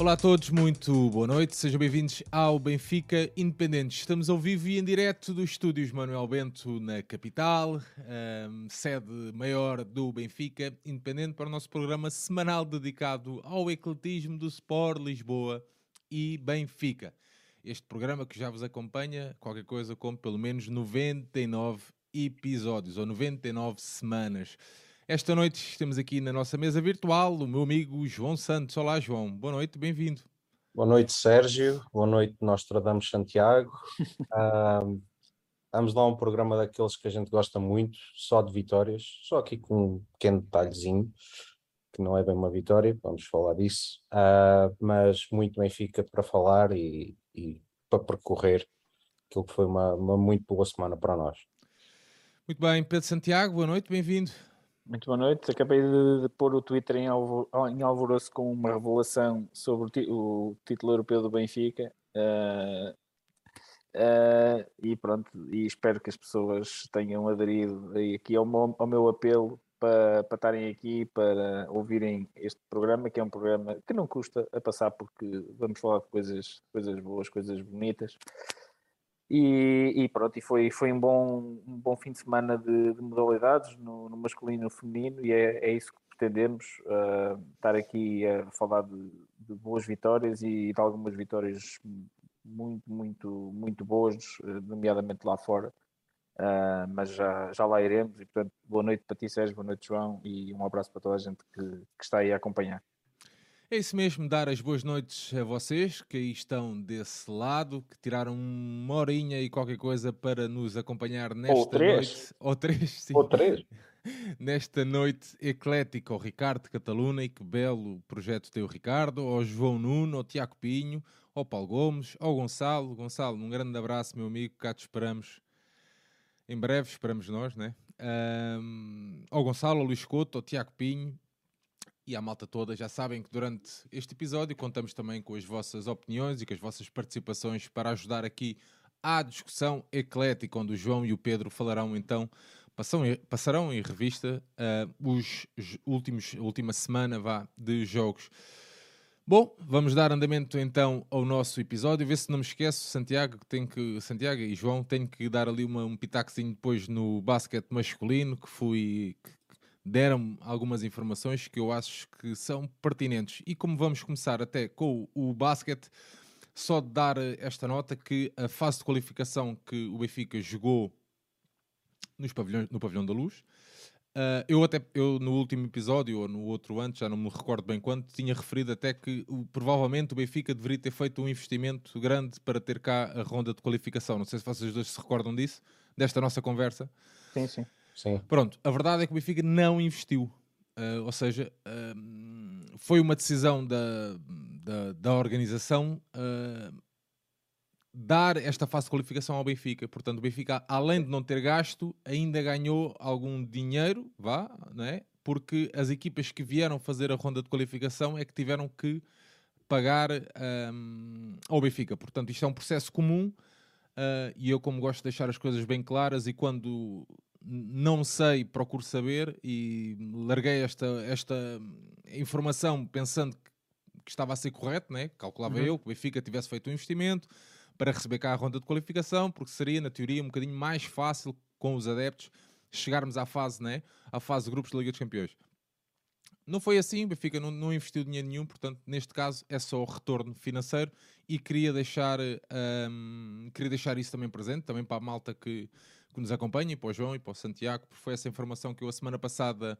Olá a todos, muito boa noite, sejam bem-vindos ao Benfica Independente. Estamos ao vivo e em direto dos estúdios Manuel Bento na capital, um, sede maior do Benfica Independente, para o nosso programa semanal dedicado ao ecletismo do Sport Lisboa e Benfica. Este programa que já vos acompanha, qualquer coisa como pelo menos 99 episódios ou 99 semanas. Esta noite estamos aqui na nossa mesa virtual o meu amigo João Santos. Olá, João. Boa noite, bem-vindo. Boa noite, Sérgio. Boa noite, Nostradamus Santiago. uh, vamos lá um programa daqueles que a gente gosta muito, só de vitórias, só aqui com um pequeno detalhezinho, que não é bem uma vitória, vamos falar disso, uh, mas muito bem fica para falar e, e, para percorrer aquilo que foi uma, uma muito boa semana para nós. Muito bem, Pedro Santiago, boa noite, bem-vindo. Muito boa noite. Acabei de, de pôr o Twitter em, alvo, em alvoroço com uma revelação sobre o, o título europeu do Benfica. Uh, uh, e pronto, e espero que as pessoas tenham aderido aqui ao meu, ao meu apelo para, para estarem aqui, para ouvirem este programa, que é um programa que não custa a passar, porque vamos falar de coisas, coisas boas, coisas bonitas. E, e, pronto, e foi, foi um, bom, um bom fim de semana de, de modalidades no, no, masculino e no feminino, e é, é isso que pretendemos, uh, estar aqui a falar de, de, boas vitórias e de algumas vitórias muito, muito, muito boas, nomeadamente lá fora, uh, mas já, já lá iremos, e portanto, boa noite para ti Sérgio, boa noite João, e um abraço para toda a gente que, que está aí a acompanhar. É isso mesmo, dar as boas noites a vocês que aí estão desse lado, que tiraram uma horinha e qualquer coisa para nos acompanhar nesta Ou três. noite. Ou três, sim. Ou três. nesta noite eclética ao Ricardo de Cataluna e que belo projeto tem o Ricardo, ao João Nuno, ao Tiago Pinho, ao Paulo Gomes, ao Gonçalo. Gonçalo, um grande abraço, meu amigo, cá te esperamos em breve, esperamos nós, né? Um, ao Gonçalo, ao Luís Couto, ao Tiago Pinho, e à malta toda. Já sabem que durante este episódio contamos também com as vossas opiniões e com as vossas participações para ajudar aqui à discussão eclética, onde o João e o Pedro falarão então, passarão em revista uh, os últimos, a última semana vá, de jogos. Bom, vamos dar andamento então ao nosso episódio. Vê se não me esqueço, Santiago, tem que, Santiago e João, tenho que dar ali uma, um pitacozinho depois no basquete masculino, que fui, que deram algumas informações que eu acho que são pertinentes. E como vamos começar até com o, basquete, só dar esta nota que a fase de qualificação que o Benfica jogou nos pavilhões, no Pavilhão da Luz, uh, eu até eu no último episódio, ou no outro antes, já não me recordo bem quanto, tinha referido até que o, provavelmente o Benfica deveria ter feito um investimento grande para ter cá a ronda de qualificação. Não sei se vocês dois se recordam disso, desta nossa conversa. Sim, sim. Sim. Pronto, a verdade é que o Benfica não investiu. Uh, ou seja, uh, foi uma decisão da, da, da organização uh, dar esta fase de qualificação ao Benfica. Portanto, o Benfica, além de não ter gasto, ainda ganhou algum dinheiro, vá, não é? Porque as equipas que vieram fazer a ronda de qualificação é que tiveram que pagar um, ao Benfica. Portanto, isto é um processo comum e eu, como gosto de deixar as coisas bem claras, e quando não sei, procuro saber e larguei esta, esta informação pensando que estava a ser correto, né? calculava uhum. eu que o Benfica tivesse feito um investimento para receber cá a ronda de qualificação, porque seria, na teoria, um bocadinho mais fácil com os adeptos chegarmos à fase, né? à fase de grupos da Liga dos Campeões. Não foi assim, o Benfica não, não, investiu dinheiro nenhum, portanto, neste caso é só o retorno financeiro e queria deixar, um, queria deixar isso também presente, também para a malta que, que nos acompanha, e para o João e para o Santiago, porque foi essa informação que eu a semana passada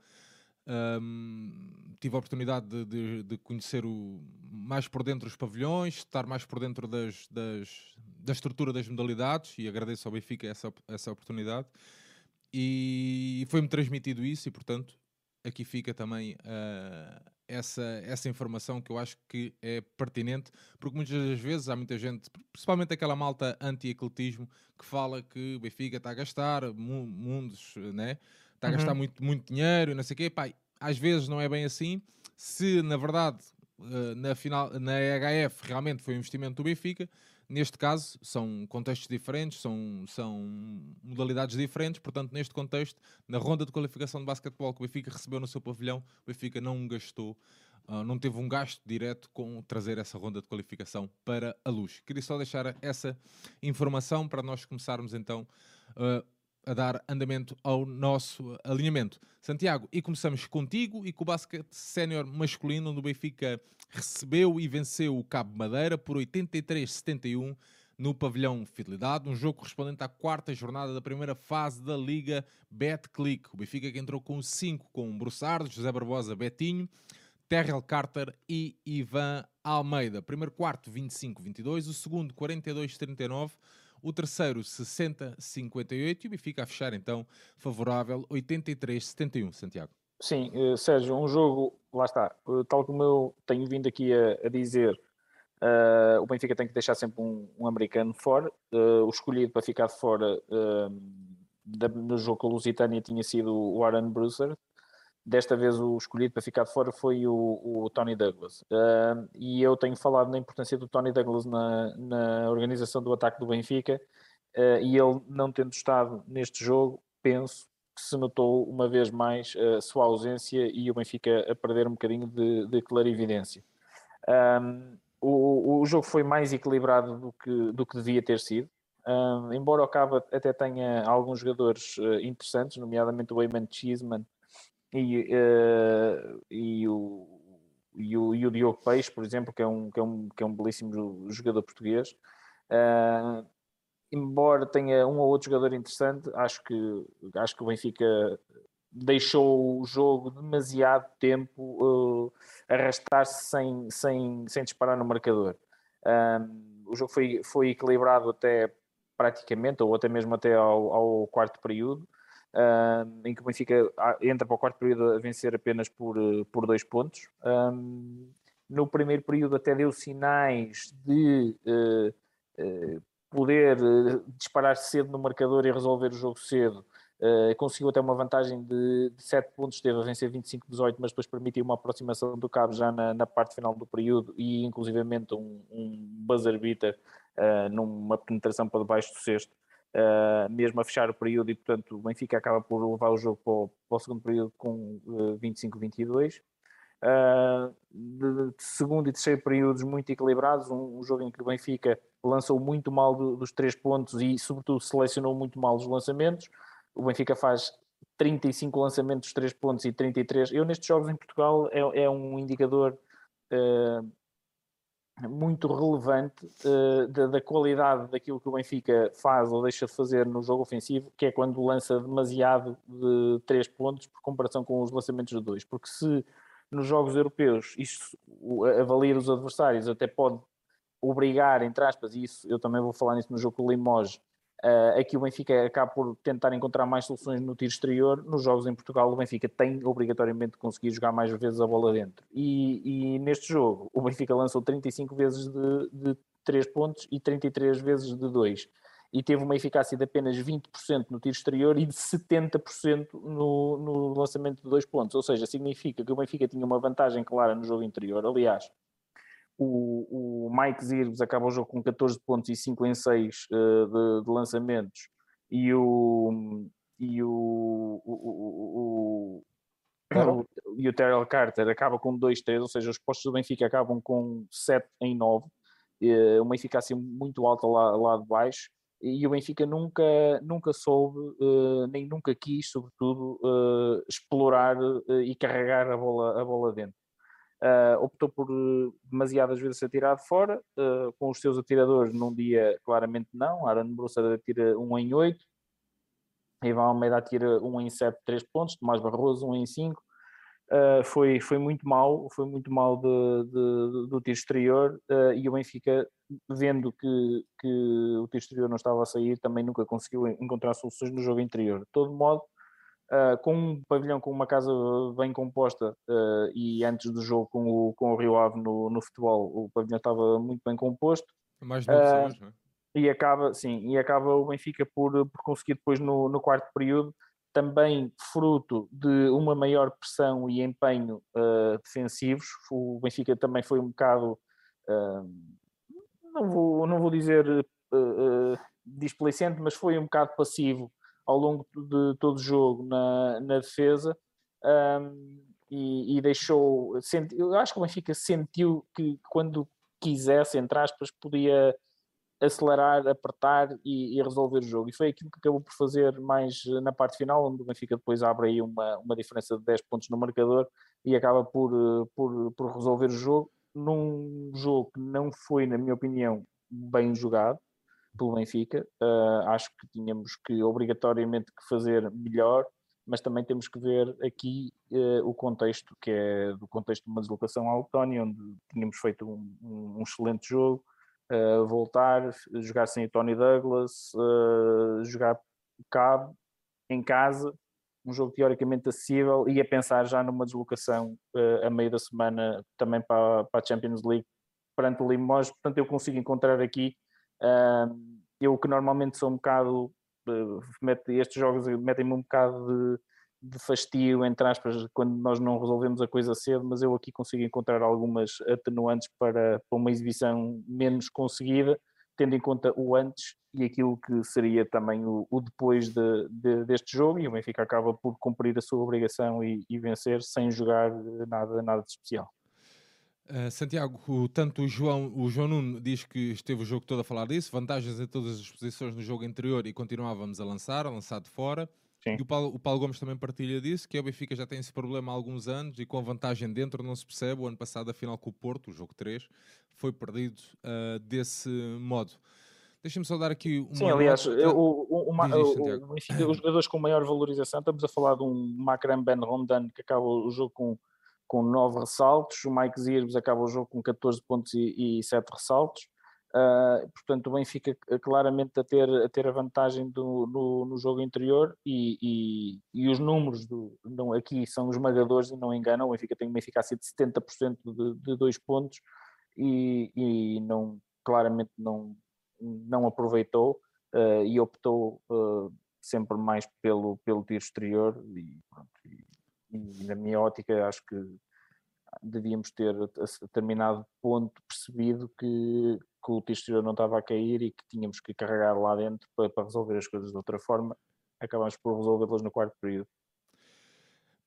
um, tive a oportunidade de, de, de, conhecer o, mais por dentro os pavilhões, estar mais por dentro das, das, da estrutura das modalidades, e agradeço ao Benfica essa, essa oportunidade. E foi-me transmitido isso, e portanto aqui fica também uh, essa, essa informação que eu acho que é pertinente, porque muitas das vezes há muita gente, principalmente aquela malta anti-ecletismo, que fala que o Benfica está a gastar mundos, né? está a gastar uhum. muito, muito dinheiro e não sei o quê. Pai, às vezes não é bem assim. Se na verdade uh, na, final, na HF realmente foi um investimento do Benfica, Neste caso, são contextos diferentes, são, são modalidades diferentes, portanto, neste contexto, na ronda de qualificação de basquetebol que o Benfica recebeu no seu pavilhão, o Benfica não gastou uh, não teve um gasto direto com trazer essa ronda de qualificação para a luz. Queria só deixar essa informação para nós começarmos então uh, a dar andamento ao nosso alinhamento. Santiago, e começamos contigo e com o basquete sénior masculino, onde o Benfica recebeu e venceu o Cabo Madeira por 83-71 no pavilhão Fidelidade, um jogo correspondente à quarta jornada da primeira fase da Liga Betclic. O Benfica que entrou com 5 com Brussardo, José Barbosa, Betinho, Terrell Carter e Ivan Almeida. Primeiro quarto 25-22, o segundo 42-39, o terceiro 60-58 e o Benfica a fechar então favorável 83-71, Santiago. Sim, uh, Sérgio, um jogo, lá está, uh, tal como eu tenho vindo aqui a, a dizer, uh, o Benfica tem que deixar sempre um, um americano fora, o escolhido para ficar fora da, no jogo com a Lusitânia tinha sido o Aaron Brucer, Desta vez o escolhido para ficar de fora foi o, o Tony Douglas. Uh, e eu tenho falado na importância do Tony Douglas na, na organização do ataque do Benfica. Uh, e ele, não tendo estado neste jogo, penso que se notou uma vez mais a sua ausência e o Benfica a perder um bocadinho de, de clarividência. Um, o, o jogo foi mais equilibrado do que, do que devia ter sido. Um, embora o Cava até tenha alguns jogadores uh, interessantes, nomeadamente o Eamon Cheeseman, e, uh, e, o, e, o, e o Diogo Peixe, por exemplo, que é um, que é um, que é um belíssimo jogador português. Uh, embora tenha um ou outro jogador interessante, acho que, acho que o Benfica deixou o jogo demasiado tempo uh, arrastar-se sem, sem, sem disparar no marcador. o jogo foi, foi equilibrado até praticamente, ou até mesmo até ao, ao quarto período em que o Benfica ah, entra para o quarto período a vencer apenas por, eh, por dois pontos. Um, no primeiro período até deu sinais de uh, uh, poder disparar cedo no marcador e resolver o jogo cedo. conseguiu até uma vantagem de, de 7 pontos, esteve a vencer 25-18, mas depois permitiu uma aproximação do cabo já na, na parte final do período e inclusivamente um, um buzzer beater numa penetração para debaixo do sexto uh, mesmo a fechar o período, e portanto o Benfica acaba por levar o jogo para o, para o segundo período com uh, eh, 25-22. Uh, de, de, segundo e terceiro períodos muito equilibrados, um, um, jogo em que o Benfica lançou muito mal do, dos três pontos e, sobretudo, selecionou muito mal os lançamentos. O Benfica faz 35 lançamentos, 3 pontos e 33. Eu, nestes jogos em Portugal, é, é um indicador uh, muito relevante uh, da, da, qualidade daquilo que o Benfica faz ou deixa de fazer no jogo ofensivo, que é quando lança demasiado de 3 pontos por comparação com os lançamentos de 2. Porque se nos jogos europeus isto avaliar os adversários até pode obrigar, entre aspas, e isso eu também vou falar nisso no jogo com o Limoges, Uh, aqui o Benfica acaba por tentar encontrar mais soluções no tiro exterior. Nos jogos em Portugal, o Benfica tem obrigatoriamente de conseguir jogar mais vezes a bola dentro. E, e neste jogo, o Benfica lançou 35 vezes de, de 3 pontos e 33 vezes de 2. E teve uma eficácia de apenas 20% no tiro exterior e de 70% no, no lançamento de 2 pontos. Ou seja, significa que o Benfica tinha uma vantagem clara no jogo interior. Aliás, o, o Mike Zirves acaba o jogo com 14 pontos e 5 em 6 uh, eh, de, de, lançamentos e o e o, o, o, o, e o Terrell Carter acaba com 2-3, ou seja, os postos do Benfica acabam com 7 em 9, eh, uma eficácia muito alta lá, lá de baixo, e o Benfica nunca, nunca soube, uh, nem nunca quis, sobretudo, explorar e carregar a bola, a bola dentro. Uh, optou por uh, demasiadas vezes atirar de fora, uh, com os seus atiradores num dia claramente não, Aaron Broussard atira 1 em 8, Ivan Almeida atira 1 em 7, 3 pontos, Tomás Barroso 1 em 5, foi, foi muito mal, foi muito mal de, de, do tiro exterior e o Benfica, vendo que, que o tiro exterior não estava a sair, também nunca conseguiu encontrar soluções no jogo interior. De todo modo, Uh, com um pavilhão com uma casa bem composta uh, e antes do jogo com o, com o Rio Ave no, no futebol o pavilhão estava muito bem composto mais de uh, pessoas, não é? e acaba, sim, e acaba o Benfica por, por conseguir depois no, no quarto período também fruto de uma maior pressão e empenho defensivos o Benfica também foi um bocado não, vou, não vou dizer displicente, mas foi um bocado passivo ao longo de todo o jogo na, na defesa, um, e, e deixou. Senti, eu acho que o Benfica sentiu que quando quisesse, entre aspas, podia acelerar, apertar e, e, resolver o jogo. E foi aquilo que acabou por fazer mais na parte final, onde o Benfica depois abre aí uma, uma diferença de 10 pontos no marcador e acaba por, por, por resolver o jogo num jogo que não foi, na minha opinião, bem jogado pelo Benfica. Uh, acho que tínhamos que obrigatoriamente que fazer melhor, mas também temos que ver aqui uh, o contexto, que é do contexto de uma deslocação à Letónia, onde tínhamos feito um, um, excelente jogo, uh, voltar, jogar sem o Tony Douglas, jogar cabo em casa, um jogo teoricamente acessível e a pensar já numa deslocação a meio da semana também para, para a Champions League perante o Limoges, portanto eu consigo encontrar aqui eu que normalmente sou um bocado mete, estes jogos metem-me um bocado de, de, fastio entre aspas quando nós não resolvemos a coisa cedo, mas eu aqui consigo encontrar algumas atenuantes para, para uma exibição menos conseguida tendo em conta o antes e aquilo que seria também o, o depois de, de, deste jogo, e o Benfica acaba por cumprir a sua obrigação e, e vencer sem jogar nada, nada de especial. Uh, Santiago, o, tanto o João, o João Nuno diz que esteve o jogo todo a falar disso, vantagens em todas as posições no jogo anterior e continuávamos a lançar, a lançar de fora. Sim. E o Paulo, o Paulo, Gomes também partilha disso, que é o Benfica já tem esse problema há alguns anos e com a vantagem dentro não se percebe. O ano passado, a final com o Porto, o jogo 3, foi perdido uh, desse modo. Deixa-me só dar aqui uma. Sim, aliás, eu, o, uma, o, Benfica, os jogadores com maior valorização, estamos a falar de um Macram Ben Rondan que acaba o jogo com, com 9 ressaltos, o Mike Zirbes acaba o jogo com 14 pontos e, e 7 ressaltos. Uh, portanto, o Benfica claramente a ter a, ter a vantagem do, no, no jogo interior e, e, e, os números do, não, aqui são esmagadores e não enganam. O Benfica tem uma eficácia de 70% de, dois pontos e, e, não, claramente não, não aproveitou uh, e optou uh, sempre mais pelo, pelo tiro exterior e, pronto, na minha ótica acho que devíamos ter a determinado ponto percebido que, que o tiro não estava a cair e que tínhamos que carregar lá dentro para, para resolver as coisas de outra forma. Acabamos por resolvê-las no quarto período.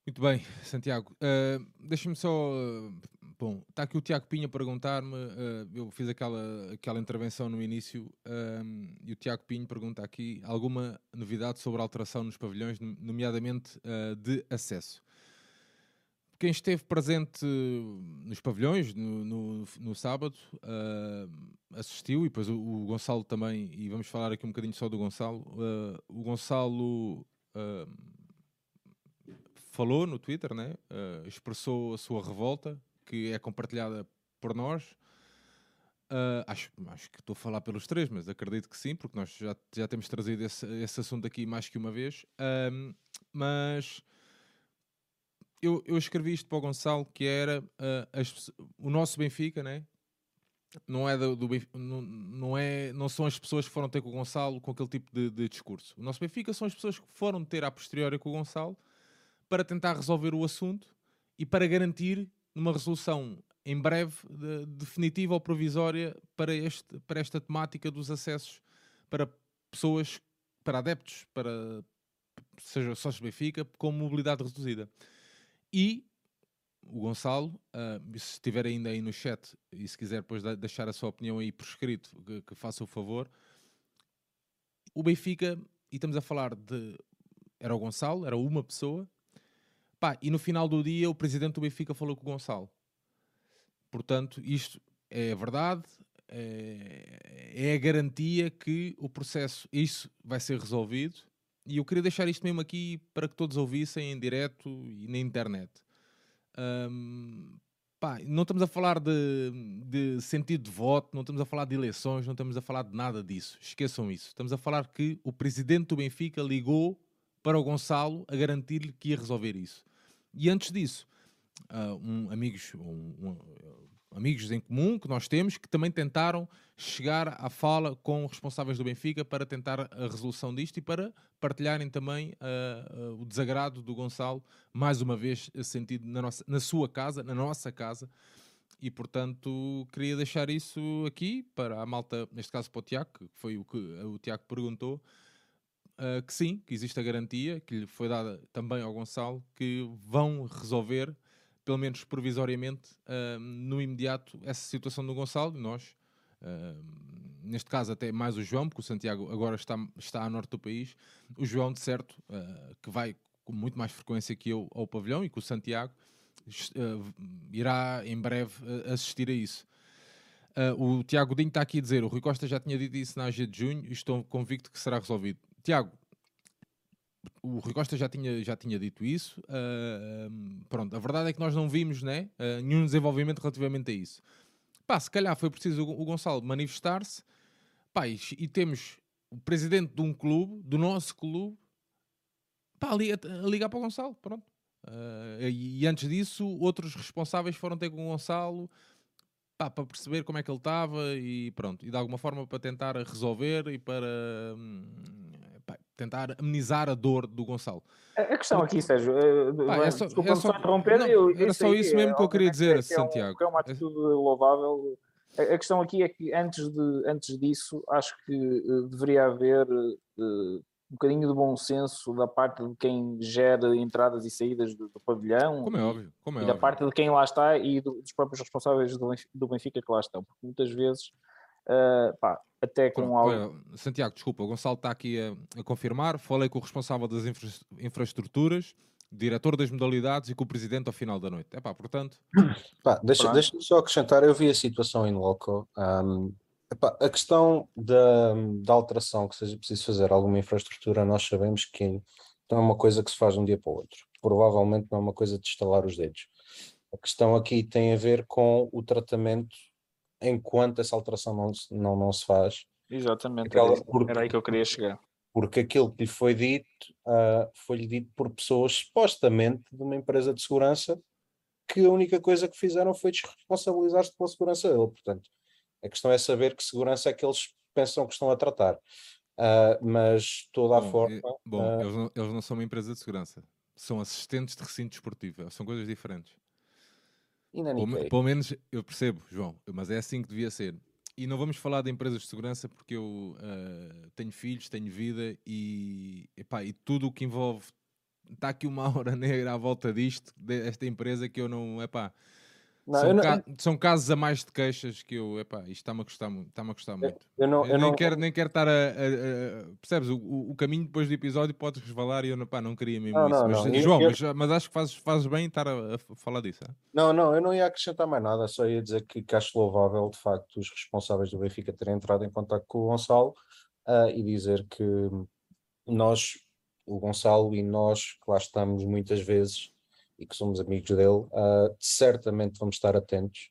Muito bem, Santiago. Uh, Deixa-me só. Uh, bom, está aqui o Tiago Pinha a perguntar-me. Uh, eu fiz aquela, aquela intervenção no início e o Tiago Pinho pergunta aqui alguma novidade sobre a alteração nos pavilhões, nomeadamente de acesso quem esteve presente nos pavilhões no, no, no sábado uh, assistiu, e depois o, o, Gonçalo também, e vamos falar aqui um bocadinho só do Gonçalo. Uh, o Gonçalo uh, falou no Twitter, né? expressou a sua revolta, que é compartilhada por nós. acho, acho que estou a falar pelos três, mas acredito que sim, porque nós já, já temos trazido esse, esse assunto aqui mais que uma vez. mas eu, eu escrevi isto para o Gonçalo que era uh, as, o nosso Benfica, né? Não é do, do não, não, é, não são as pessoas que foram ter com o Gonçalo com aquele tipo de, de, discurso. O nosso Benfica são as pessoas que foram ter a posteriori com o Gonçalo para tentar resolver o assunto e para garantir uma resolução em breve de, definitiva ou provisória para, este, para esta temática dos acessos para pessoas, para adeptos, para seja sócios Benfica, com mobilidade reduzida. E o Gonçalo, uh, se estiver ainda aí no chat e se quiser depois deixar a sua opinião aí por escrito, que, que faça o favor. O Benfica, e estamos a falar de. Era o Gonçalo, era uma pessoa. Pá, e no final do dia o presidente do Benfica falou com o Gonçalo. Portanto, isto é verdade, é, é a garantia que o processo, isso vai ser resolvido e eu queria deixar isto mesmo aqui para que todos ouvissem em direto e na internet. Um, pá, não estamos a falar de, de, sentido de voto, não estamos a falar de eleições, não estamos a falar de nada disso. Esqueçam isso. Estamos a falar que o presidente do Benfica ligou para o Gonçalo a garantir-lhe que ia resolver isso. E antes disso, uh, um, amigos, um, um, amigos em comum que nós temos que também tentaram chegar à fala com responsáveis do Benfica para tentar a resolução disto e para partilharem também uh, uh, o desagrado do Gonçalo, mais uma vez sentido na, nossa, na sua casa, na nossa casa. E portanto queria deixar isso aqui para a malta, neste caso para o Tiago, que foi o que o Tiago perguntou, uh, que sim, que existe a garantia que lhe foi dada também ao Gonçalo, que vão resolver pelo menos provisoriamente, uh, no imediato, essa situação do Gonçalo. Nós, uh, neste caso, até mais o João, porque o Santiago agora está, está a norte do país. O João, de certo, uh, que vai com muito mais frequência que eu ao pavilhão e que o Santiago irá em breve assistir a isso. o Tiago Dinho está aqui a dizer: o Rui Costa já tinha dito isso na AG de junho e estou convicto que será resolvido. Tiago, o Rui Costa já tinha, já tinha dito isso. Uh, pronto, a verdade é que nós não vimos né, uh, nenhum desenvolvimento relativamente a isso. Pá, se calhar foi preciso o, Gonçalo manifestar-se. E, temos o presidente de um clube, do nosso clube, pá, a, a, ligar para o Gonçalo. Pronto. Uh, e, e, antes disso, outros responsáveis foram ter com o Gonçalo pá, para perceber como é que ele estava e pronto. E de alguma forma para tentar resolver e para. Hum, tentar amenizar a dor do Gonçalo. A questão aqui, Sérgio, ah, é só, é só, interromper, não, eu, era só isso mesmo que eu queria dizer, é, Santiago. É, um, é uma atitude louvável. A, a, questão aqui é que antes, de, antes disso, acho que uh, deveria haver uh, um bocadinho de bom senso da parte de quem gera entradas e saídas do, do pavilhão. Como é óbvio. Como é e óbvio. da parte de quem lá está e do, dos próprios responsáveis do, do Benfica que lá estão. Porque muitas vezes Uh, pá, até com algo. Santiago, desculpa, o Gonçalo está aqui a, a, confirmar. Falei com o responsável das infra infraestruturas, diretor das modalidades e com o presidente ao final da noite. É pá, portanto. Pá, deixa, deixa só acrescentar, eu vi a situação em loco. Um, epá, a questão da, da alteração que seja preciso fazer alguma infraestrutura, nós sabemos que não é uma coisa que se faz de um dia para o outro. Provavelmente não é uma coisa de estalar os dedos. A questão aqui tem a ver com o tratamento enquanto essa alteração não, não, não se faz. Exatamente, Aquela, era, porque, era aí que eu queria chegar. Porque aquilo que lhe foi dito uh, foi-lhe dito por pessoas supostamente de uma empresa de segurança que a única coisa que fizeram foi desresponsabilizar-se pela segurança dele. Portanto, a questão é saber que segurança é que eles pensam que estão a tratar. Uh, mas toda a bom, forma. Bom, uh, eles, não, eles não são uma empresa de segurança, são assistentes de recinto esportivo, são coisas diferentes. Pelo, menos eu percebo, João, mas é assim que devia ser. E não vamos falar de empresas de segurança porque eu uh, tenho filhos, tenho vida e, epá, e tudo o que envolve. Está aqui uma hora negra à volta disto, desta empresa que eu não. Epá, não, são, não, ca são, casos a mais de queixas que eu, epá, isto está-me a custar muito. Está-me a custar muito. Eu, não, eu, eu nem, Quero, nem quero estar a. a, a percebes? O, o, caminho depois do episódio pode resvalar e eu pá, não queria mesmo isso. Mas, João, mas, mas, acho que fazes, fazes bem estar a, a falar disso. Hein? Não, não, eu não ia acrescentar mais nada, só ia dizer que, que acho louvável, de facto, os responsáveis do Benfica terem entrado em contato com o Gonçalo uh, e dizer que nós, o Gonçalo e nós, que lá estamos muitas vezes e que somos amigos dele, uh, certamente vamos estar atentos.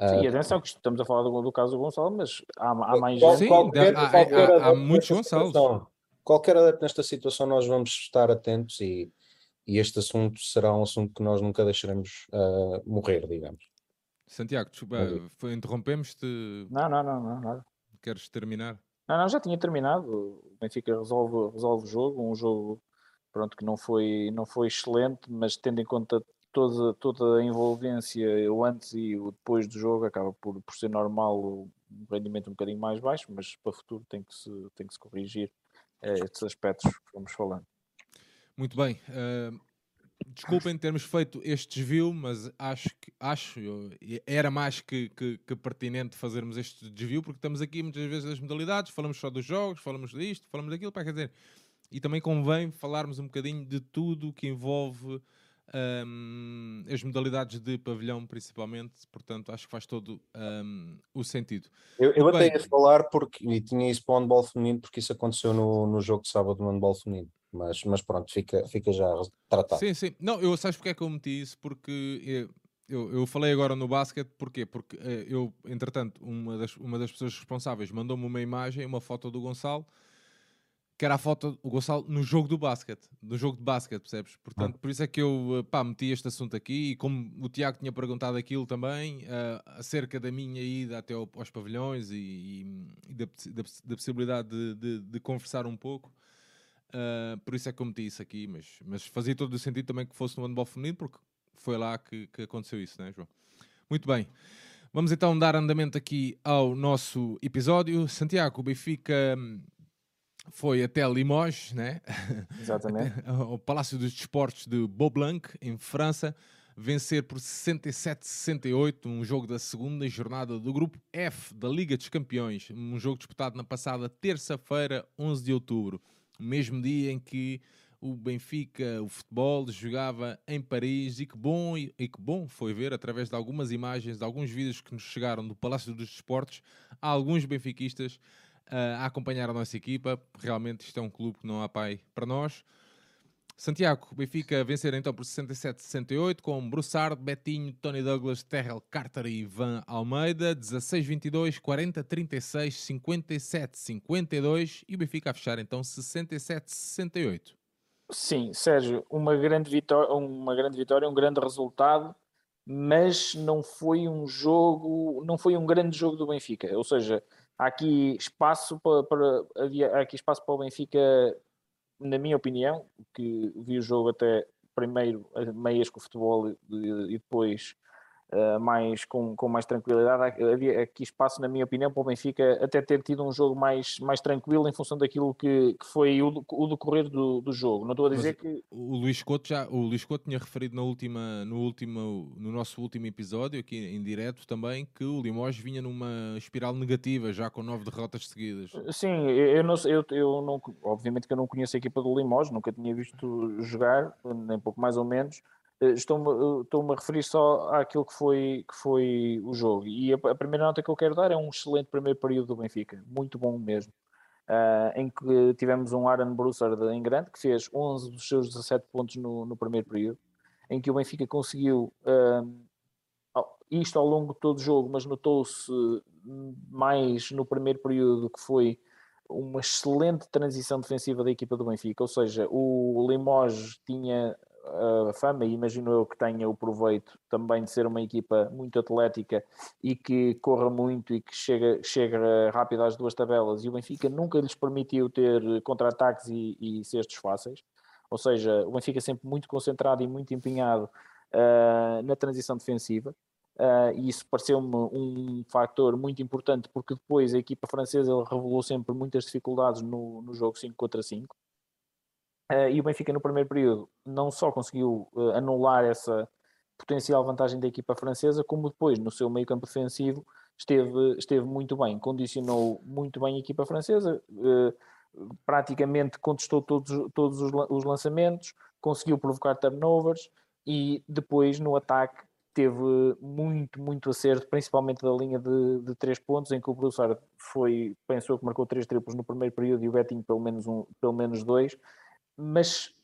Uh, Sim, atenção que estamos a falar do, do caso do Gonçalo, mas há, há mais qual, Sim, qualquer, deve, qualquer há, há, há muitos Gonçalos. Qualquer adepto nesta situação nós vamos estar atentos e, e este assunto será um assunto que nós nunca deixaremos uh, morrer, digamos. Santiago, desculpa, interrompemos-te. Não, não, não, não, nada. Queres terminar? Não, não, já tinha terminado. O Benfica resolve, resolve o jogo, um jogo pronto, que não foi, não foi excelente, mas tendo em conta toda, toda a envolvência, o antes e o depois do jogo, acaba por, por ser normal o rendimento um bocadinho mais baixo, mas para o futuro tem que se, tem que se corrigir eh, estes aspectos que vamos falando. Muito bem. Uh, desculpem termos feito este desvio, mas acho que acho, era mais que, que, que, pertinente fazermos este desvio, porque estamos aqui muitas vezes das modalidades, falamos só dos jogos, falamos disto, falamos daquilo, para quer dizer, e também convém falarmos um bocadinho de tudo que envolve um, as modalidades de pavilhão, principalmente. Portanto, acho que faz todo um, o sentido. Eu, eu até ia falar porque e tinha isso para o handball feminino, porque isso aconteceu no, no jogo de sábado no handball feminino. Mas, mas pronto, fica, fica já tratado. Sim, sim. Não, eu sabes porque é que eu meti isso? Porque eu, eu falei agora no basquete, porquê? Porque eh, eu, entretanto, uma das, uma das pessoas responsáveis mandou-me uma imagem, uma foto do Gonçalo que era a foto do Gonçalo no jogo do basquete, no jogo de basquete, percebes? Portanto, ah. por isso é que eu eh, pá, meti este assunto aqui e como o Tiago tinha perguntado aquilo também, uh, acerca da minha ida até ao, aos pavilhões e, e, da, da, da, possibilidade de, de, de, conversar um pouco, uh, por isso é que eu meti isso aqui, mas, mas fazia todo o sentido também que fosse no handball feminino, porque foi lá que, que aconteceu isso, né, João? Muito bem. Vamos então dar andamento aqui ao nosso episódio. Santiago, o Benfica hum, foi até Limoges, né? Exatamente. ao Palácio dos Desportos de Beaublanc, em França, vencer por 67-68, um jogo da segunda jornada do grupo F da Liga dos Campeões, um jogo disputado na passada terça-feira, 11 de outubro, o mesmo dia em que o Benfica, o futebol, jogava em Paris e que bom, e que bom foi ver através de algumas imagens, de alguns vídeos que nos chegaram do Palácio dos Desportos, alguns benfiquistas a acompanhar a nossa equipa. Realmente isto é um clube que não há pai para nós. Santiago, Benfica vencer então por 67-68 com Broussard, Betinho, Tony Douglas, Terrell Carter e Ivan Almeida, 16-22, 40-36, 57-52 e o Benfica a fechar então 67-68. Sim, Sérgio, uma grande vitória, uma grande vitória, um grande resultado, mas não foi um jogo, não foi um grande jogo do Benfica. Ou seja, há aqui espaço para, para havia aqui espaço para o Benfica, na minha opinião, que vi o jogo até primeiro meias com o futebol e, e depois uh, mais, com, com mais tranquilidade. Havia aqui espaço, na minha opinião, para o Benfica até ter tido um jogo mais, mais tranquilo em função daquilo que, que foi o, o decorrer do, do jogo. Não estou a dizer Mas que. O Luís Couto já o Luís Couto tinha referido na última, no, último, no nosso último episódio, aqui em direto também, que o Limoges vinha numa espiral negativa, já com nove derrotas seguidas. Sim, eu não, eu, eu não obviamente que eu não conheço a equipa do Limoges, nunca tinha visto jogar, nem pouco mais ou menos. Eh, estou-me estou a referir só àquilo que foi, que foi o jogo. E a, a, primeira nota que eu quero dar é um excelente primeiro período do Benfica, muito bom mesmo. Uh, em que tivemos um Aaron Broussard em grande, que fez 11 dos seus 17 pontos no, no primeiro período, em que o Benfica conseguiu uh, isto ao longo de todo o jogo, mas notou-se mais no primeiro período que foi uma excelente transição defensiva da equipa do Benfica, ou seja, o Limoges tinha a fama, e imagino eu que tenha o proveito também de ser uma equipa muito atlética e que corra muito e que chega, chega rápido às duas tabelas, e o Benfica nunca lhes permitiu ter contra-ataques e, e cestos fáceis, ou seja, o Benfica sempre muito concentrado e muito empenhado uh, na transição defensiva. Uh, e isso pareceu-me um fator muito importante porque depois a equipa francesa revelou sempre muitas dificuldades no, no jogo 5 contra 5 Uh, e o Benfica no primeiro período não só conseguiu uh, anular essa potencial vantagem da equipa francesa, como depois no seu meio campo defensivo esteve, esteve muito bem, condicionou muito bem a equipa francesa, uh, praticamente contestou todos, todos os, os, lançamentos, conseguiu provocar turnovers e depois no ataque teve muito, muito acerto, principalmente da linha de, de três pontos, em que o Broussard foi, pensou que marcou três triplos no primeiro período e o Betinho pelo menos, um, pelo menos dois, mas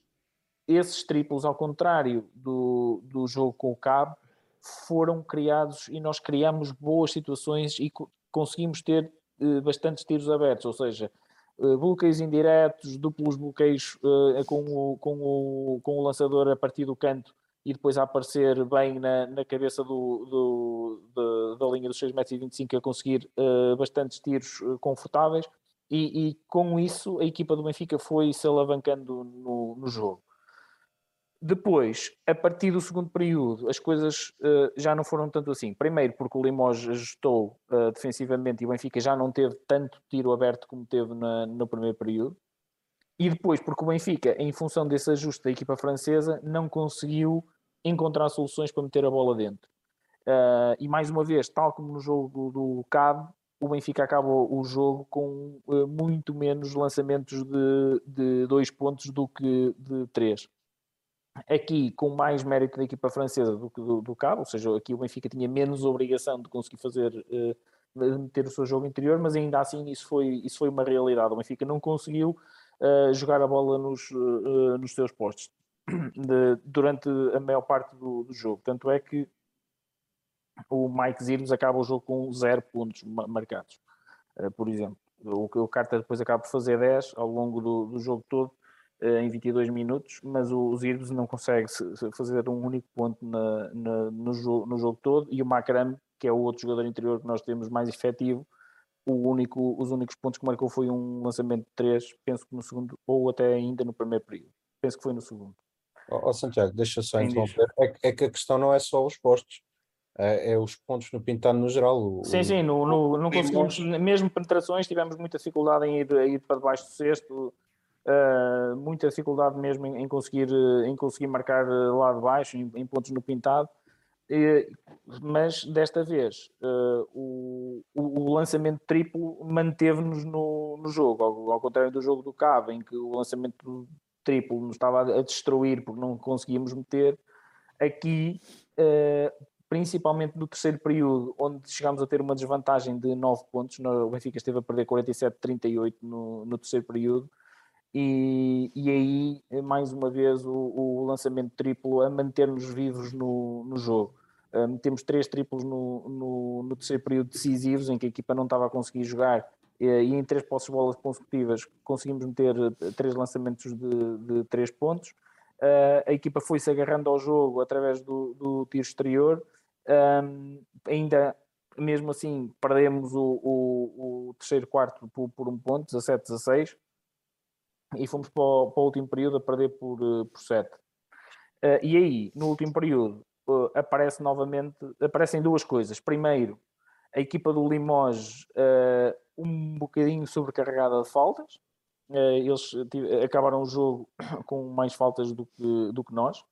esses triplos, ao contrário do, do jogo com o Cabo, foram criados e nós criamos boas situações e conseguimos ter uh, bastantes tiros abertos, ou seja, uh, bloqueios indiretos, duplos bloqueios uh, com, o, com, o, com o lançador a partir do canto e depois a aparecer bem na, na cabeça do, do, da linha dos 6,25 m a conseguir uh, bastantes tiros confortáveis e, e, com isso a equipa do Benfica foi se alavancando no, no jogo. Depois, a partir do segundo período, as coisas uh, já não foram tanto assim. Primeiro, porque o Limoges ajustou uh, defensivamente e o Benfica já não teve tanto tiro aberto como teve na, no primeiro período. E depois, porque o Benfica, em função desse ajuste da equipa francesa, não conseguiu encontrar soluções para meter a bola dentro. Uh, e mais uma vez, tal como no jogo do Cabo, o Benfica acabou o jogo com uh, muito menos lançamentos de, de dois pontos do que de três. Aqui, com mais mérito da equipa francesa do que do, do Cabo, ou seja, aqui o Benfica tinha menos obrigação de conseguir fazer, uh, meter o seu jogo interior, mas ainda assim isso foi, isso foi uma realidade. O Benfica não conseguiu uh, jogar a bola nos, uh, nos seus postos de, durante a maior parte do, do jogo. Tanto é que o Mike Zirves acaba o jogo com zero pontos marcados, uh, por exemplo. O, o Carter depois acaba por fazer 10 ao longo do, do jogo todo, uh, em 22 minutos, mas o Zirves não consegue fazer um único ponto na, na, no, jogo, no jogo todo, e o Macram, que é o outro jogador interior que nós temos mais efetivo, o único, os únicos pontos que marcou foi um lançamento de 3, penso que no segundo, ou até ainda no primeiro período. Penso que foi no segundo. Ó oh, Santiago, deixa só interromper. É, é que a questão não é só os postos é, é os pontos no pintado no geral. O, sim, sim, no, no, não conseguimos, mesmo penetrações, tivemos muita dificuldade em ir, ir para debaixo do cesto. uh, muita dificuldade mesmo em, em, conseguir, em conseguir marcar lá de baixo, em, em pontos no pintado. mas desta vez uh, o, o, lançamento triplo manteve-nos no, no jogo, ao, ao, contrário do jogo do Cabo, em que o lançamento triplo nos estava a destruir porque não conseguíamos meter. Aqui uh, principalmente no terceiro período, onde chegámos a ter uma desvantagem de 9 pontos. O Benfica esteve a perder 47-38 no, no terceiro período. E, e aí, mais uma vez, o, o lançamento triplo a manter-nos vivos no, no jogo. Um, temos três triplos no, no, no, terceiro período decisivos, em que a equipa não estava a conseguir jogar, e, e em três posses de bolas consecutivas conseguimos meter eh, três lançamentos de, de três pontos. Uh, a equipa foi-se agarrando ao jogo através do, do tiro exterior, um, ainda mesmo assim perdemos o, o, o terceiro quarto por, por, um ponto, 17-16, e fomos para o, para o, último período a perder por, eh, por 7. Uh, ah, e aí, no último período, uh, aparece novamente, aparecem duas coisas. Primeiro, a equipa do Limoges uh, um bocadinho sobrecarregada de faltas. eles acabaram o jogo com mais faltas do que, do que nós.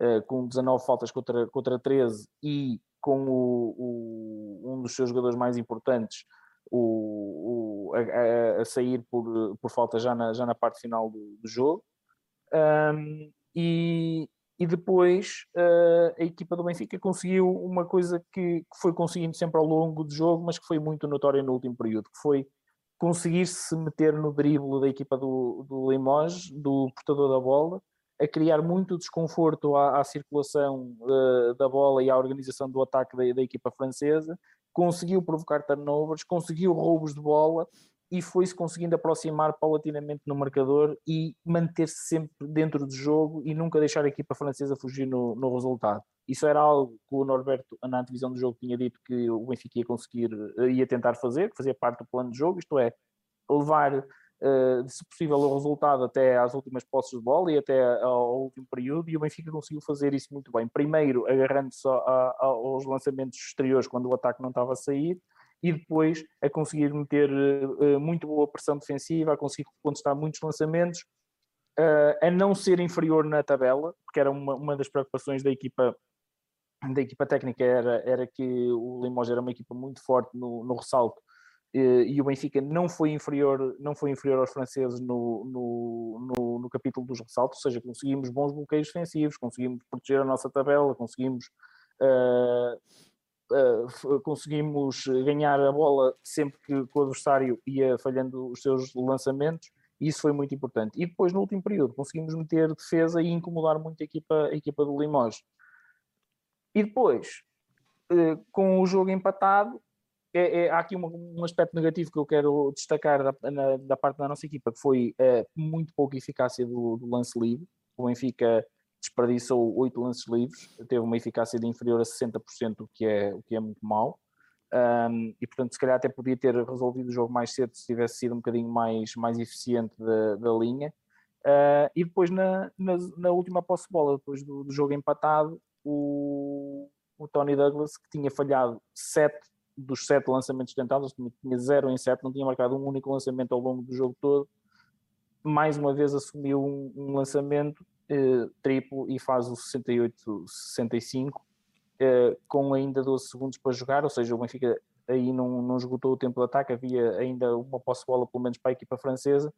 Eh, com 19 faltas contra, contra 13 e com o, o, um dos seus jogadores mais importantes o, a, a, sair por, por falta já na, já na parte final do, do jogo. Um, e, e depois uh, a equipa do Benfica conseguiu uma coisa que, que, foi conseguindo sempre ao longo do jogo, mas que foi muito notória no último período, que foi conseguir se meter no drible da equipa do, do Limoges, do portador da bola, a criar muito desconforto à, à circulação uh, da bola e à organização do ataque da, da, equipa francesa, conseguiu provocar turnovers, conseguiu roubos de bola e foi-se conseguindo aproximar paulatinamente no marcador e manter-se sempre dentro do jogo e nunca deixar a equipa francesa fugir no, no resultado. Isso era algo que o Norberto, na antevisão do jogo, tinha dito que o Benfica ia conseguir, eh, ia tentar fazer, que fazia parte do plano de jogo, isto é, levar se possível, o resultado até às últimas posses de bola e até ao último período, e o Benfica conseguiu fazer isso muito bem. Primeiro, agarrando-se aos lançamentos exteriores quando o ataque não estava a sair, e depois a conseguir meter uh, muito boa pressão defensiva, a conseguir contestar muitos lançamentos, a não ser inferior na tabela, porque era uma, uma das preocupações da equipa da equipa técnica era, era que o Limoges era uma equipa muito forte no, no ressalto e o Benfica não foi inferior, não foi inferior aos franceses no, no, no, no, capítulo dos ressaltos, ou seja, conseguimos bons bloqueios defensivos, conseguimos proteger a nossa tabela, conseguimos, uh, uh, conseguimos ganhar a bola sempre que, que, o adversário ia falhando os seus lançamentos, e isso foi muito importante. E depois, no último período, conseguimos meter defesa e incomodar muito a equipa, a equipa do Limoges. E depois, uh, com o jogo empatado, é, é, há aqui um, um, aspecto negativo que eu quero destacar da, na, da parte da nossa equipa, que foi é, muito pouca eficácia do, do, lance livre. O Benfica desperdiçou oito lances livres, teve uma eficácia de inferior a 60%, o que é, o que é muito mau. Um, e portanto, se calhar até podia ter resolvido o jogo mais cedo se tivesse sido um bocadinho mais, mais eficiente da, da linha. Uh, e depois, na, na, na, última posse de bola, depois do, do jogo empatado, o, o Tony Douglas, que tinha falhado sete dos sete lançamentos tentados, tinha zero em sete, não tinha marcado um único lançamento ao longo do jogo todo. Mais uma vez assumiu um, um lançamento eh, triplo e faz o 68-65, eh, com ainda 12 segundos para jogar, ou seja, o Benfica aí não, não esgotou o tempo de ataque, havia ainda uma posse bola, pelo menos para a equipa francesa,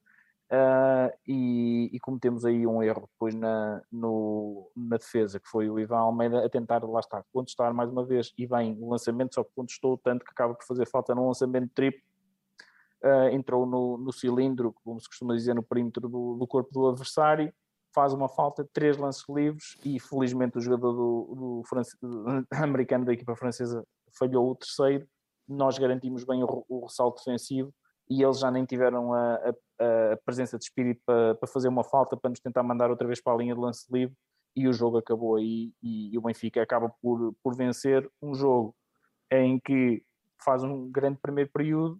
Uh, e, e, cometemos aí um erro depois na, no, na defesa, que foi o Ivan Almeida a tentar, lá está, contestar mais uma vez, e bem, o lançamento, só que contestou tanto que acaba por fazer falta num lançamento triplo, uh, entrou no, no, cilindro, como se costuma dizer, no perímetro do, do, corpo do adversário, faz uma falta, três lances livres, e felizmente o jogador do, do americano da equipa francesa falhou o terceiro, nós garantimos bem o, o ressalto defensivo, e eles já nem tiveram a, a a presença de espírito para, para fazer uma falta, para nos tentar mandar outra vez para a linha de lance livre e o jogo acabou aí e, e, o Benfica acaba por, por vencer um jogo em que faz um grande primeiro período,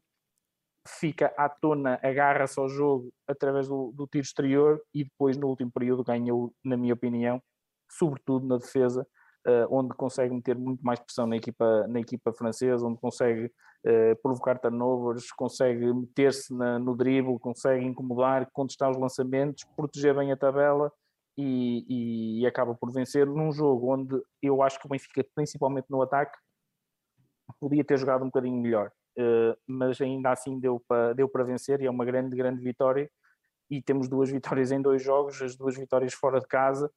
fica à tona, agarra-se ao jogo através do, do, tiro exterior e depois no último período ganhou, na minha opinião, sobretudo na defesa, onde consegue meter muito mais pressão na equipa, na equipa francesa, onde consegue uh, provocar turnovers, consegue meter-se no drible, consegue incomodar, contestar os lançamentos, proteger bem a tabela e, e, acaba por vencer num jogo onde eu acho que o Benfica, principalmente no ataque, podia ter jogado um bocadinho melhor. Uh, mas ainda assim deu para deu para vencer e é uma grande, grande vitória. E temos duas vitórias em dois jogos, as duas vitórias fora de casa,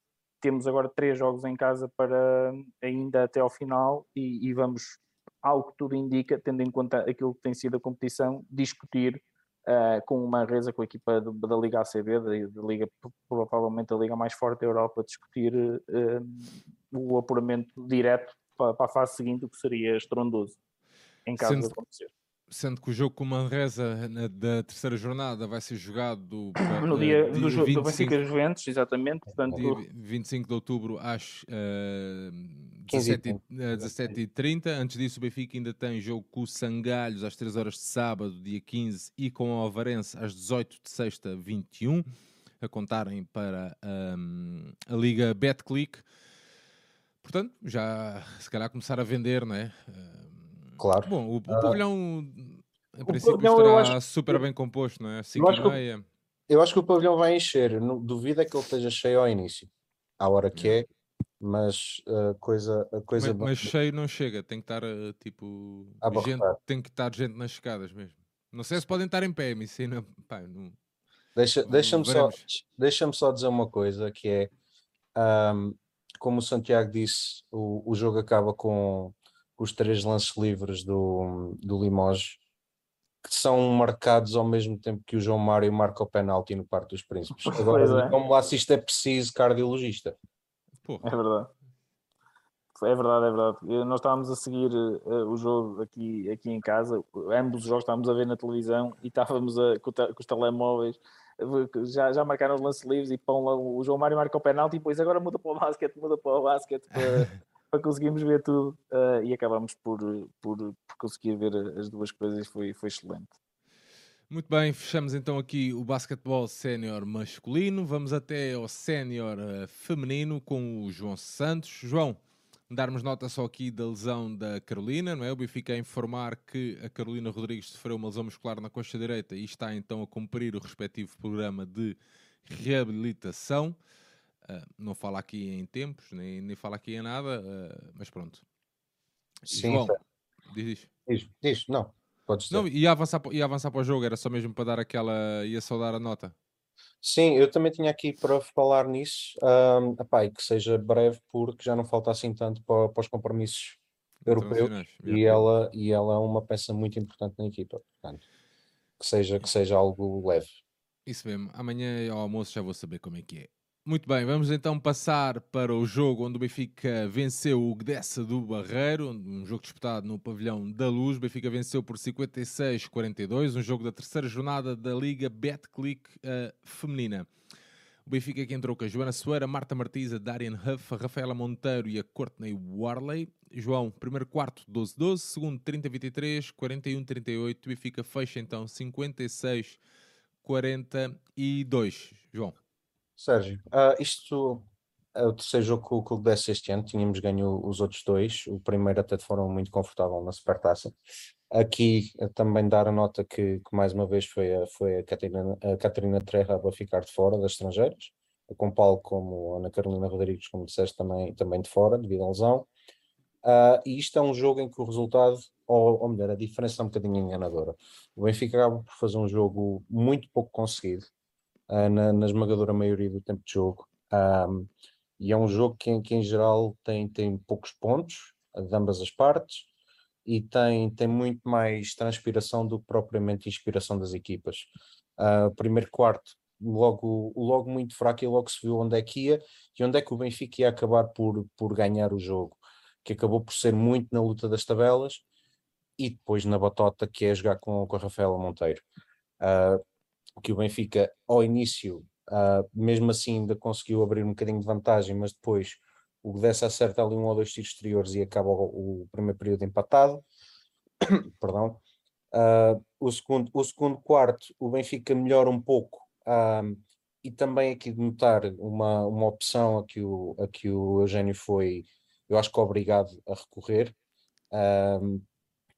temos agora três jogos em casa para ainda até ao final e, e vamos, algo que tudo indica, tendo em conta aquilo que tem sido a competição, discutir uh, com uma reza com a equipa da Liga ACB, da, da, Liga, provavelmente a Liga mais forte da Europa, discutir uh, o apuramento direto para, para, a fase seguinte, o que seria estrondoso em caso Sendo... de acontecer sendo que o jogo com Manresa na, da terceira jornada vai ser jogado no dia, dia do jogo 25, do Benfica Juventus, exatamente. Portanto, dia 25 de outubro às uh, 17, 17h30. Antes disso, o Benfica ainda tem jogo com o Sangalhos às 3 horas de sábado, dia 15, e com o Alvarense às 18 de sexta, 21, a contarem para um, a Liga Betclick. Portanto, já se calhar começar a vender, não é? Uh, Claro. Bom, o, o ah, pavilhão, em princípio, pavilhão, estará acho, super bem composto, não é? 5 e meia. Eu acho que o pavilhão vai encher. Duvido é que ele esteja cheio ao início, à hora que é, mas a coisa. A coisa mas, mas, cheio não chega, tem que estar uh, tipo. Gente, tem que estar gente nas escadas mesmo. Não sei se podem estar em pé, mas sim, não, pá, não, Deixa, deixa-me só, deixa só dizer uma coisa que é um, como o Santiago disse, o, o jogo acaba com os três lances livres do, do Limoges, que são marcados ao mesmo tempo que o João Mário marca o penalti no Parque dos Príncipes. Agora, é. como lá se isto é preciso cardiologista. É verdade. É verdade, é verdade. Nós estávamos a seguir uh, o jogo aqui, aqui em casa, ambos os jogos estávamos a ver na televisão e estávamos a, com, com os telemóveis, já, já marcaram os lances livres e pão lá, o João Mário marca o penalti e depois agora muda para o basquete, muda para o basquete para, para conseguirmos ver tudo uh, e acabámos por, por, por, conseguir ver as duas coisas foi, foi excelente. Muito bem, fechamos então aqui o basquetebol sénior masculino. Vamos até ao sénior uh, feminino com o João Santos. João, darmos nota só aqui da lesão da Carolina, não é? O Benfica a informar que a Carolina Rodrigues sofreu uma lesão muscular na coxa direita e está então a cumprir o respectivo programa de reabilitação. Uh, não fala aqui em tempos, nem, nem fala aqui em nada, uh, mas pronto. Sim, João, diz, diz. Diz, não. Podes não, ia avançar, ia avançar para o jogo, era só mesmo para dar aquela. ia só dar a nota. Sim, eu também tinha aqui para falar nisso, um, epá, que seja breve, porque já não falta assim tanto para, para os compromissos europeus e ela, e ela é uma peça muito importante na equipa, portanto, que seja, que seja algo leve. Isso mesmo, amanhã ao almoço já vou saber como é que é. Muito bem, vamos então passar para o jogo onde o Benfica venceu o Gdessa do Barreiro, um jogo disputado no pavilhão da Luz. O Benfica venceu por 56-42, um jogo da terceira jornada da Liga Betclic uh, feminina. O Benfica que entrou com a Joana Soeira, Marta Martins, a Darian Huff, a Rafaela Monteiro e a Courtney Warley. João, primeiro quarto 12-12, segundo 30-23, 41-38. O Benfica fecha então 56-42. João. Sérgio, uh, isto é o terceiro jogo que o clube desse este ano, tínhamos ganho os outros dois, o primeiro até de forma muito confortável na Supertaça. Aqui também dar a nota que, que, mais uma vez foi a, foi a Catarina, a Catarina a ficar de fora das estrangeiras, com Paulo como Ana Carolina Rodrigues, como disseste, também, também de fora, devido à lesão. Uh, e isto é um jogo em que o resultado, ou, ou melhor, a diferença é um bocadinho enganadora. O Benfica acaba por fazer um jogo muito pouco conseguido, uh, na, na, esmagadora maioria do tempo de jogo. Um, e é um jogo que, que em geral tem, tem poucos pontos de ambas as partes e tem, tem muito mais transpiração do que propriamente inspiração das equipas. Uh, primeiro quarto, logo, logo muito fraco e logo se viu onde é que ia e onde é que o Benfica ia acabar por, por ganhar o jogo, que acabou por ser muito na luta das tabelas e depois na batota que é jogar com, com a Monteiro. Uh, que o Benfica ao início, uh, mesmo assim ainda conseguiu abrir um bocadinho de vantagem, mas depois o Gdessa acerta ali um ou dois tiros exteriores e acaba o, o primeiro período empatado. Perdão. Uh, o, segundo, o segundo quarto, o Benfica melhora um pouco uh, e também aqui de notar uma, uma opção a que o, a que o Eugênio foi, eu acho que obrigado a recorrer. Um,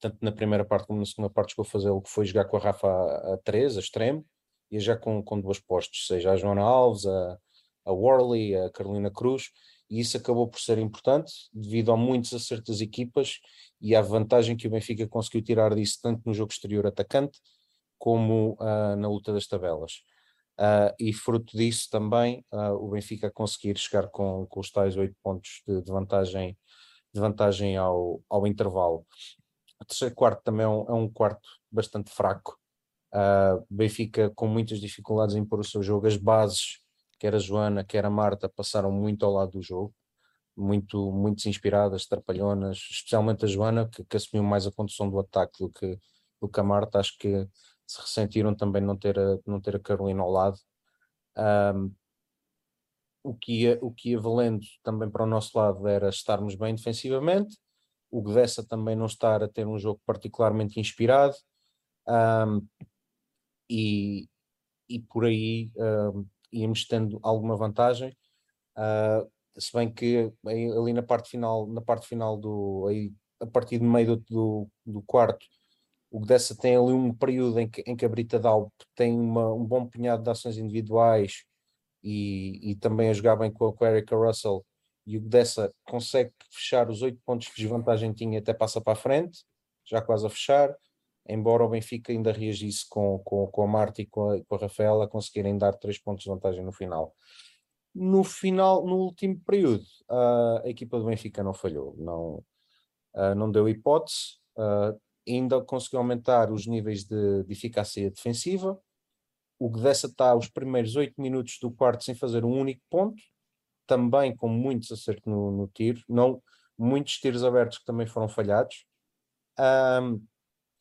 tanto na primeira parte como na segunda parte, chegou a fazer o que foi jogar com a Rafa a 3, a extremo, e já com, com duas postos, seja a Joana Alves, a, a Worley, a Carolina Cruz, e isso acabou por ser importante devido a muitos acertos das equipas e à vantagem que o Benfica conseguiu tirar disso tanto no jogo exterior atacante como uh, na luta das tabelas. Uh, e fruto disso também uh, o Benfica conseguir chegar com, com os tais oito pontos de, de, vantagem, de vantagem ao, ao intervalo. O terceiro quarto também é um, é um quarto bastante fraco. Uh, Benfica com muitas dificuldades em pôr o seu jogo, as bases quer a Joana, quer a Marta, passaram muito ao lado do jogo, muito, muito inspiradas, trapalhonas, especialmente a Joana, que, que, assumiu mais a condução do ataque do que, do que a Marta, acho que se ressentiram também não ter a, não ter a Carolina ao lado. O, que ia, o que ia valendo também para o nosso lado era estarmos bem defensivamente, o Gdessa também não estar a ter um jogo particularmente inspirado, e, e por aí um, íamos tendo alguma vantagem. Uh, se bem que ali na parte final, na parte final do aí, a partir do meio do, do, quarto, o Gdessa tem ali um período em que, em que a Brita Dalp tem uma, um bom punhado de ações individuais e, e também a jogar bem com, com a Erika Russell e o Gdessa consegue fechar os oito pontos que desvantagem tinha até passa para a frente, já quase a fechar embora o Benfica ainda reagisse com, com, com a Marta e com a, com a Rafaela conseguirem dar três pontos de vantagem no final. No final, no último período, uh, a equipa do Benfica não falhou, não, uh, não deu hipótese, ainda conseguiu aumentar os níveis de, de eficácia defensiva. O Gdessa está os primeiros oito minutos do quarto sem fazer um único ponto, também com muitos acertos no, no tiro, não, muitos tiros abertos que também foram falhados. Um,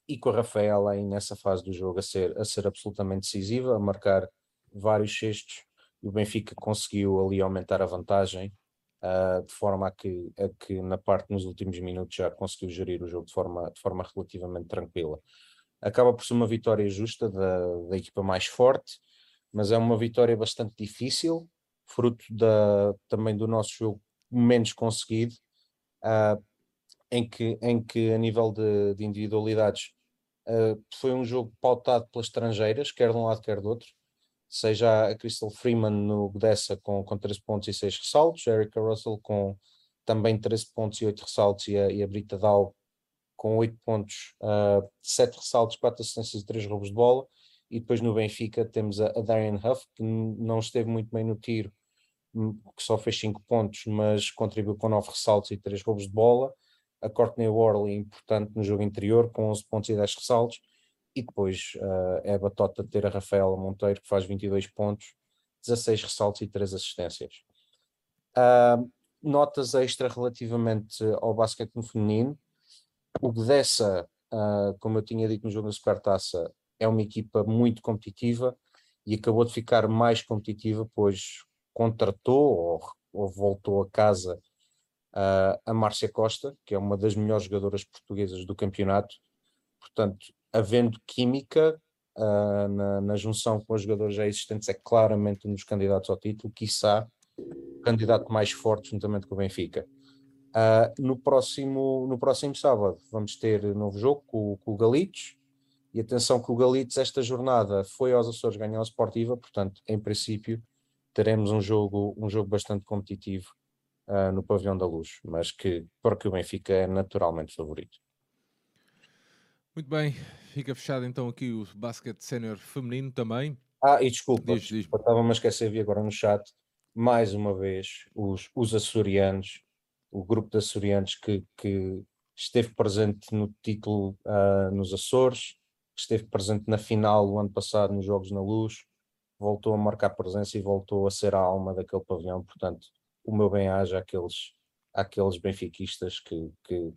e com a Rafaela aí nessa fase do jogo a ser, a ser absolutamente decisiva, a marcar vários cestos, e o Benfica conseguiu ali aumentar a vantagem, uh, de forma a que, a que na parte nos últimos minutos já conseguiu gerir o jogo de forma, de forma relativamente tranquila. Acaba por ser uma vitória justa da, da equipa mais forte, mas é uma vitória bastante difícil, fruto da, também do nosso jogo menos conseguido, uh, em que, em que a nível de, de individualidades uh, foi um jogo pautado pelas estrangeiras, quer de um lado, quer do outro, seja a Crystal Freeman no Gdessa com, com 13 pontos e 6 ressaltos, a Erica Russell com também 13 pontos e 8 ressaltos, e a, e a Brita Dow com 8 pontos, uh, 7 ressaltos, 4 assistências e 3 roubos de bola. E depois no Benfica temos a, a Darian Huff, que não esteve muito bem no tiro, hum, que só fez 5 pontos, mas contribuiu com 9 ressaltos e 3 roubos de bola a Courtney Worley importante no jogo interior, com 11 pontos e 10 ressaltos, e depois uh, é a batota de ter a Rafaela Monteiro, que faz 22 pontos, 16 ressaltos e 3 assistências. Uh, notas extra relativamente ao basquete no feminino. O Gdessa, uh, como eu tinha dito no jogo da Supertaça, é uma equipa muito competitiva e acabou de ficar mais competitiva, pois contratou ou, ou voltou a casa uh, a Márcia Costa, que é uma das melhores jogadoras portuguesas do campeonato. Portanto, havendo química uh, na, na, junção com os jogadores já existentes, é claramente um dos candidatos ao título, quiçá o candidato mais forte juntamente com o Benfica. Uh, no, próximo, no próximo sábado vamos ter novo jogo com, com o Galitos, e atenção que o Galitos esta jornada foi aos Açores ganhar a Sportiva, portanto, em princípio, teremos um jogo, um jogo bastante competitivo uh, no Pavilhão da Luz, mas que para que o Benfica é naturalmente favorito. Muito bem, fica fechado então aqui o basquete sénior feminino também. Ah, e desculpa, diz, diz. estava-me a esquecer, vi agora no chat, mais uma vez, os, os açorianos, o grupo de açorianos que, que esteve presente no título uh, nos Açores, esteve presente na final o ano passado nos Jogos na Luz, voltou a marcar presença e voltou a ser a alma daquele pavilhão, portanto, o meu bem-aja àqueles, àqueles benfiquistas que, que,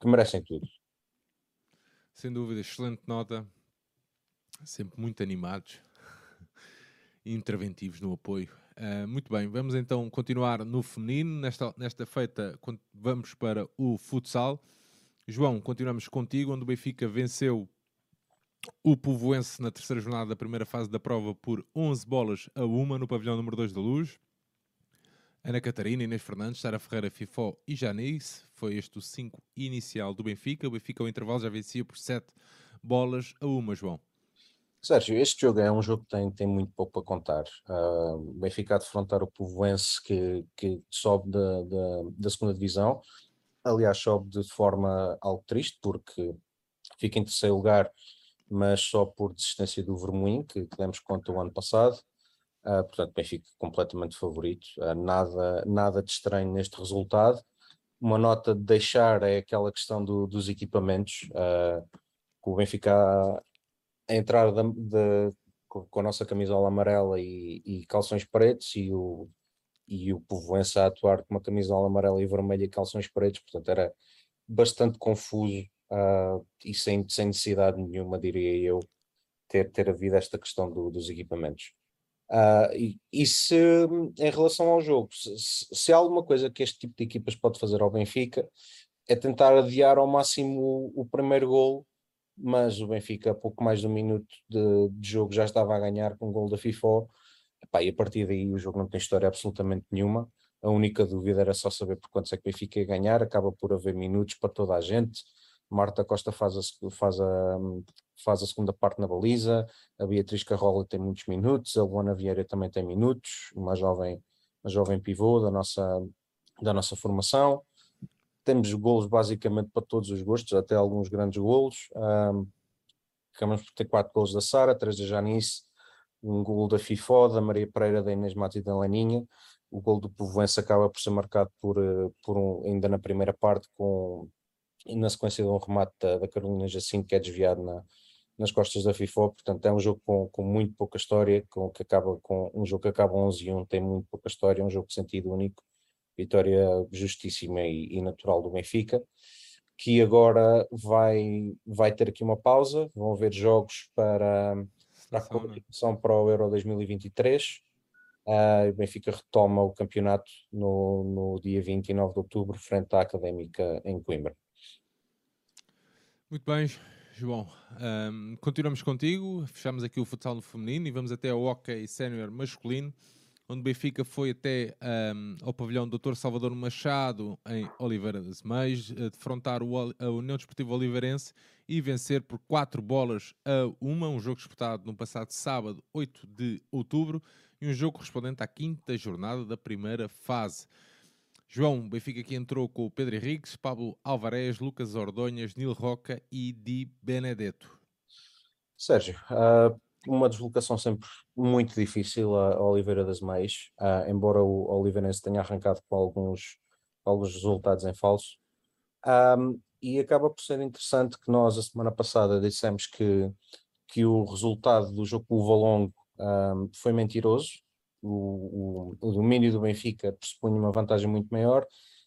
que merecem tudo. Sem dúvida, excelente nota. Sempre muito animados e interventivos no apoio. Uh, muito bem, vamos então continuar no feminino. Nesta, nesta feita, vamos para o futsal. João, continuamos contigo, onde o Benfica venceu o Povoense na terceira jornada da primeira fase da prova por 11 bolas a uma no pavilhão número 2 da Luz. Ana Catarina, Inês Fernandes, Sara Ferreira, Fifó e Janice. Foi este o 5 inicial do Benfica. O Benfica, ao intervalo, já vencia por 7 bolas a uma, João. Sérgio, este jogo é um jogo que tem, tem muito pouco para contar. Uh, o Benfica a defrontar o Povoense que, que sobe da, da, da segunda divisão. Aliás, sobe de forma algo triste, porque fica em terceiro lugar, mas só por desistência do Vermoim, que, que demos conta o ano passado. Uh, portanto, Benfica completamente favorito. Uh, nada, nada de estranho neste resultado. Uma nota de deixar é aquela questão do, dos equipamentos. Uh, o Benfica a entrar de, com a nossa camisola amarela e, e, calções pretos e o, e o Povoense a atuar com uma camisola amarela e vermelha e calções pretos, portanto era bastante confuso e sem, sem necessidade nenhuma, diria eu, ter, ter havido esta questão do, dos equipamentos. Uh, e, e, se, em relação ao jogo, se, se, há alguma coisa que este tipo de equipas pode fazer ao Benfica, é tentar adiar ao máximo o, o primeiro gol mas o Benfica, pouco mais de um minuto de, de jogo, já estava a ganhar com o gol da FIFA. Epá, e a partir daí o jogo não tem história absolutamente nenhuma. A única dúvida era só saber por quantos é que o Benfica ia ganhar. Acaba por haver minutos para toda a gente. Marta Costa faz a, faz a, faz a segunda parte na baliza. A Beatriz Carrola tem muitos minutos. A Luana Vieira também tem minutos. Uma jovem, uma jovem pivô da nossa, da nossa formação temos golos basicamente para todos os gostos, até alguns grandes golos. Um, por ter quatro golos da Sara, três da Janice, um gol da FIFO, da Maria Pereira, da Inês Mati e da Leninha. O gol do Povoense acaba por ser marcado por, eh, por um, ainda na primeira parte, com, na sequência de um remate da, da Carolina Jacinto, que é desviado na, nas costas da FIFO, portanto é um jogo com, com muito pouca história, com, que acaba com um jogo que acaba 11 e 1, tem muito pouca história, é um jogo de sentido único, vitória justíssima e, e, natural do Benfica, que agora vai, vai ter aqui uma pausa, vão haver jogos para, para a qualificação para o Euro 2023. Uh, ah, o Benfica retoma o campeonato no, no dia 29 de outubro, frente à Académica em Coimbra. Muito bem, João. Um, continuamos contigo, fechamos aqui o futsal no feminino e vamos até ao hockey sénior masculino onde o Benfica foi até um, ao pavilhão Dr. Salvador Machado, em Oliveira das Meias, defrontar a União Desportiva Oliveirense e vencer por 4 bolas a uma, um jogo disputado no passado sábado, 8 de outubro, e um jogo correspondente à quinta jornada da primeira fase. João, Benfica aqui entrou com o Pedro Henriques, Pablo Alvarez, Lucas Ordonhas, Nil Roca e Di Benedetto. Sérgio, uh, uma deslocação sempre muito difícil a Oliveira das Meias, uh, embora o Oliveirense tenha arrancado com alguns, alguns resultados em falso. Um, e acaba por ser interessante que nós, a semana passada, dissemos que, que o resultado do jogo com o Valongo foi mentiroso. O, o, domínio do Benfica pressupunha uma vantagem muito maior.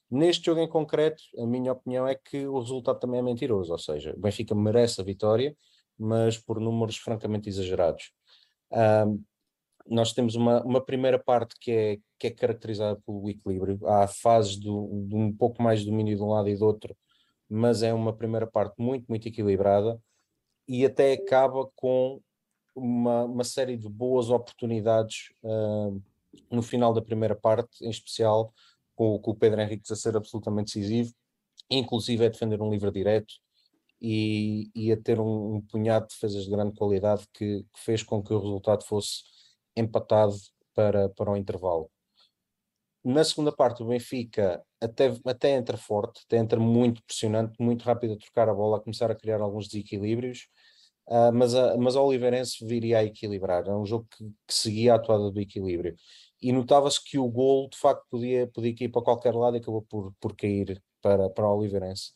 Neste jogo em concreto, a minha opinião é que o resultado também é mentiroso, ou seja, o Benfica merece a vitória, mas por números francamente exagerados. Nós temos uma, uma primeira parte que é, que é caracterizada pelo equilíbrio. Há fases do, de um pouco mais de domínio de um lado e do outro, mas é uma primeira parte muito, muito equilibrada e até acaba com uma, uma série de boas oportunidades uh, no final da primeira parte, em especial com, com o Pedro Henrique a ser absolutamente decisivo, inclusive a defender um livre direto, e, e a ter um, um, punhado de defesas de grande qualidade que, que, fez com que o resultado fosse empatado para, para o intervalo. Na segunda parte, o Benfica até, até entra forte, até entra muito pressionante, muito rápido a trocar a bola, a começar a criar alguns desequilíbrios, uh, mas, a, mas a Oliveirense viria a equilibrar. É um jogo que, que seguia a atuada do equilíbrio. E notava-se que o gol, de facto, podia, podia ir para qualquer lado e acabou por, por cair para, para a Oliveirense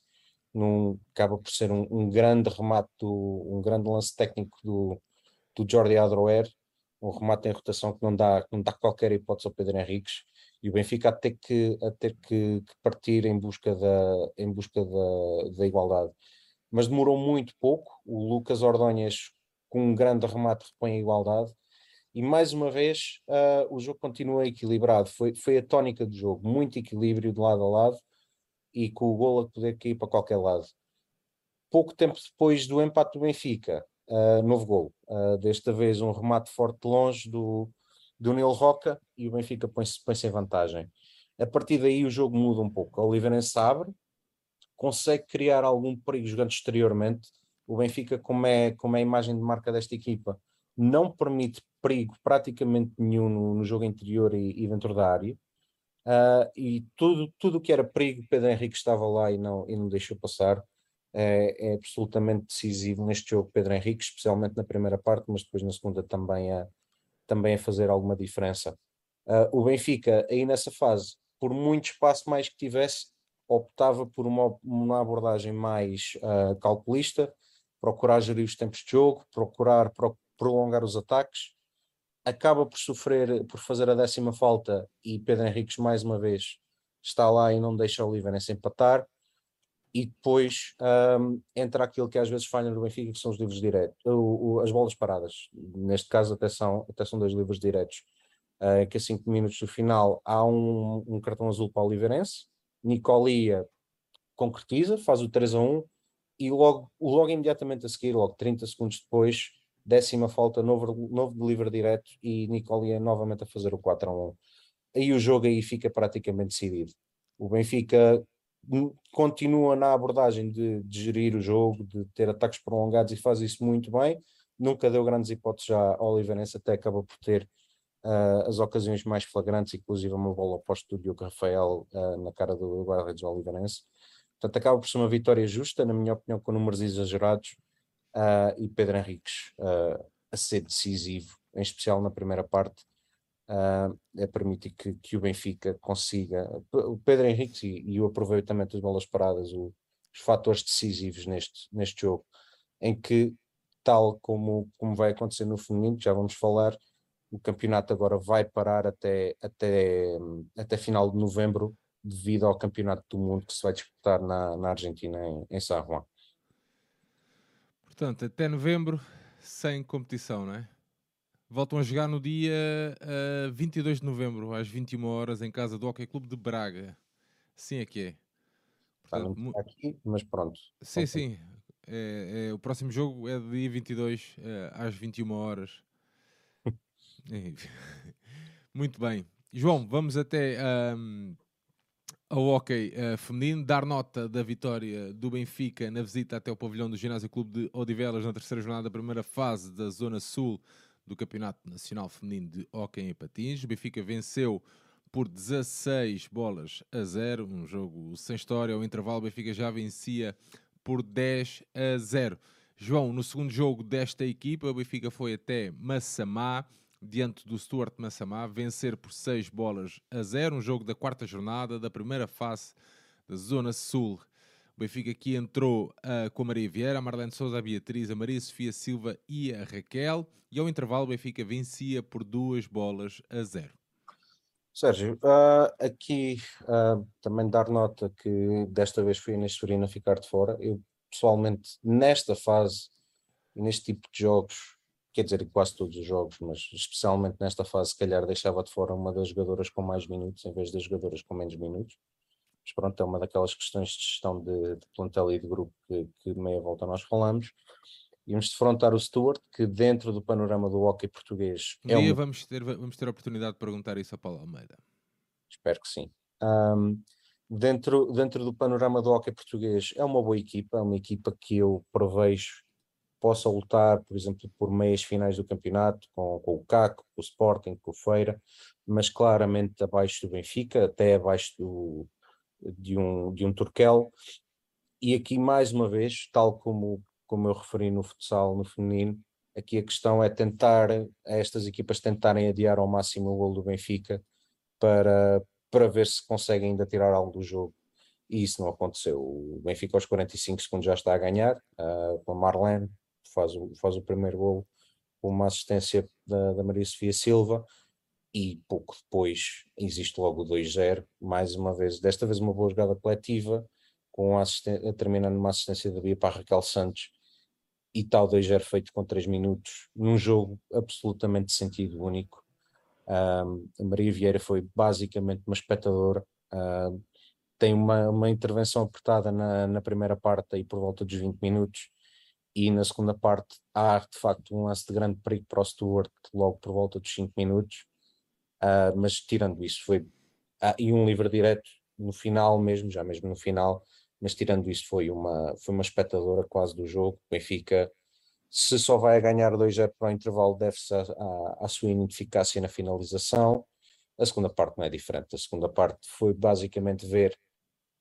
num, acaba por ser um, um, grande remate, do, um grande lance técnico do, do Jordi Adroer, um remate em rotação que não dá, não dá qualquer hipótese ao Pedro Henriques, e o Benfica a ter que, a ter que, que partir em busca, da, em busca da, da igualdade. Mas demorou muito pouco, o Lucas Ordonhas com um grande remate repõe a igualdade, e mais uma vez uh, o jogo continua equilibrado, foi, foi a tónica do jogo, muito equilíbrio de lado a lado, e com o gol a poder cair para qualquer lado. Pouco tempo depois do empate do Benfica, uh, novo gol. Uh, desta vez um remate forte de longe do, do Neil Roca e o Benfica põe-se põe em vantagem. A partir daí o jogo muda um pouco. O Oliveirense abre, consegue criar algum perigo jogando exteriormente. O Benfica, como é, como é a imagem de marca desta equipa, não permite perigo praticamente nenhum no, no jogo interior e, e, dentro da área. Uh, e tudo tudo que era perigo, Pedro Henrique estava lá e não, e não deixou passar. É, é, absolutamente decisivo neste jogo, Pedro Henrique, especialmente na primeira parte, mas depois na segunda também a, também a fazer alguma diferença. Uh, o Benfica, aí nessa fase, por muito espaço mais que tivesse, optava por uma, uma abordagem mais uh, calculista, procurar gerir os tempos de jogo, procurar pro, prolongar os ataques, acaba por sofrer, por fazer a décima falta e Pedro Henriques mais uma vez está lá e não deixa o Oliveirense empatar. E depois um, entra aquilo que às vezes falha no Benfica que são os livros diretos, as bolas paradas, neste caso até são, até são dois livros diretos uh, que a 5 minutos do final há um, um cartão azul para o Oliveirense Nicolia concretiza, faz o 3 a 1 e logo, logo imediatamente a seguir, logo 30 segundos depois, décima falta, novo, novo delivery direto e Nicolia novamente a fazer o 4 a 1. Aí o jogo aí fica praticamente decidido. O Benfica continua na abordagem de, de, gerir o jogo, de ter ataques prolongados e faz isso muito bem. Nunca deu grandes hipóteses já ao Oliveirense, até acaba por ter uh, as ocasiões mais flagrantes, inclusive uma bola oposta do Diogo Rafael uh, na cara do guarda-redes Oliveirense. Portanto, acaba por ser uma vitória justa, na minha opinião, com números exagerados, uh, e Pedro Henriques a ser decisivo, em especial na primeira parte, é permitir que, que o Benfica consiga. O Pedro Henrique e, e o aproveitamento das bolas paradas, o, os fatores decisivos neste, neste jogo, em que, tal como, como vai acontecer no feminino, já vamos falar, o campeonato agora vai parar até, até, até final de novembro, devido ao campeonato do mundo que se vai disputar na, na Argentina, em, em San Juan. Portanto, até novembro, sem competição, não é? Voltam a jogar no dia uh, eh, 22 de novembro, às 21 horas, em casa do Hockey Clube de Braga. Sim é que é. Portanto, está aqui, mas pronto. Sim, sim. É, é, o próximo jogo é dia 22, é, às 21 horas. Muito bem. João, vamos até um, ao hockey uh, feminino, dar nota da vitória do Benfica na visita até o pavilhão do Ginásio Clube de Odivelas na terceira jornada da primeira fase da Zona Sul do Campeonato Nacional Feminino de Hockey em Patins. O Benfica venceu por 16 bolas a 0, um jogo sem história. Ao intervalo, o Benfica já vencia por 10 a 0. João, no segundo jogo desta equipa, o Benfica foi até Massamá, diante do Stuart Massamá, vencer por 6 bolas a 0, um jogo da quarta jornada da primeira fase da Zona Sul o Benfica aqui entrou uh, com a Maria Vieira, a Marlene Souza, a Beatriz, a Maria Sofia Silva e a Raquel. E ao intervalo o Benfica vencia por duas bolas a zero. Sérgio, uh, aqui uh, também dar nota que desta vez foi a Inês ficar de fora. Eu pessoalmente, nesta fase, neste tipo de jogos, quer dizer, quase todos os jogos, mas especialmente nesta fase, se calhar deixava de fora uma das jogadoras com mais minutos em vez das jogadoras com menos minutos mas pronto, é uma daquelas questões de gestão de, de plantel e de grupo que, que meia volta nós falamos. E vamos defrontar o Stuart, que dentro do panorama do hockey português. Um é dia um... vamos, ter, vamos ter a oportunidade de perguntar isso a Paulo Almeida. Espero que sim. Um, dentro, dentro do panorama do hockey português, é uma boa equipa, é uma equipa que eu prevejo possa lutar, por exemplo, por meias finais do campeonato, com, com o CAC, com o Sporting, com o Feira, mas claramente abaixo do Benfica, até abaixo do, de um, de um Turkel. E aqui, mais uma vez, tal como, como eu referi no futsal, no feminino, aqui a questão é tentar, estas equipas tentarem adiar ao máximo o gol do Benfica para, para ver se conseguem ainda tirar algo do jogo. E isso não aconteceu. O Benfica aos 45 segundos já está a ganhar, uh, com a Marlene, faz o, faz o primeiro gol com uma assistência da, da Maria Sofia Silva e pouco depois existe logo o 2-0, mais uma vez, desta vez uma boa jogada coletiva, com terminando numa assistência da Bia para Raquel Santos, e tal 2-0 feito com 3 minutos, num jogo absolutamente de sentido único. Um, a Maria Vieira foi basicamente uma espectadora, um, tem uma, uma intervenção apertada na, na primeira parte aí por volta dos 20 minutos, e na segunda parte há de facto um lance de grande perigo para o Stuart logo por volta dos 5 minutos Uh, mas tirando isso, foi. Ah, e um livre direto no final mesmo, já mesmo no final, mas tirando isso, foi uma, foi uma espectadora quase do jogo. Benfica, se só vai a ganhar 2-0 para o intervalo, deve-se à sua ineficácia na finalização. A segunda parte não é diferente. A segunda parte foi basicamente ver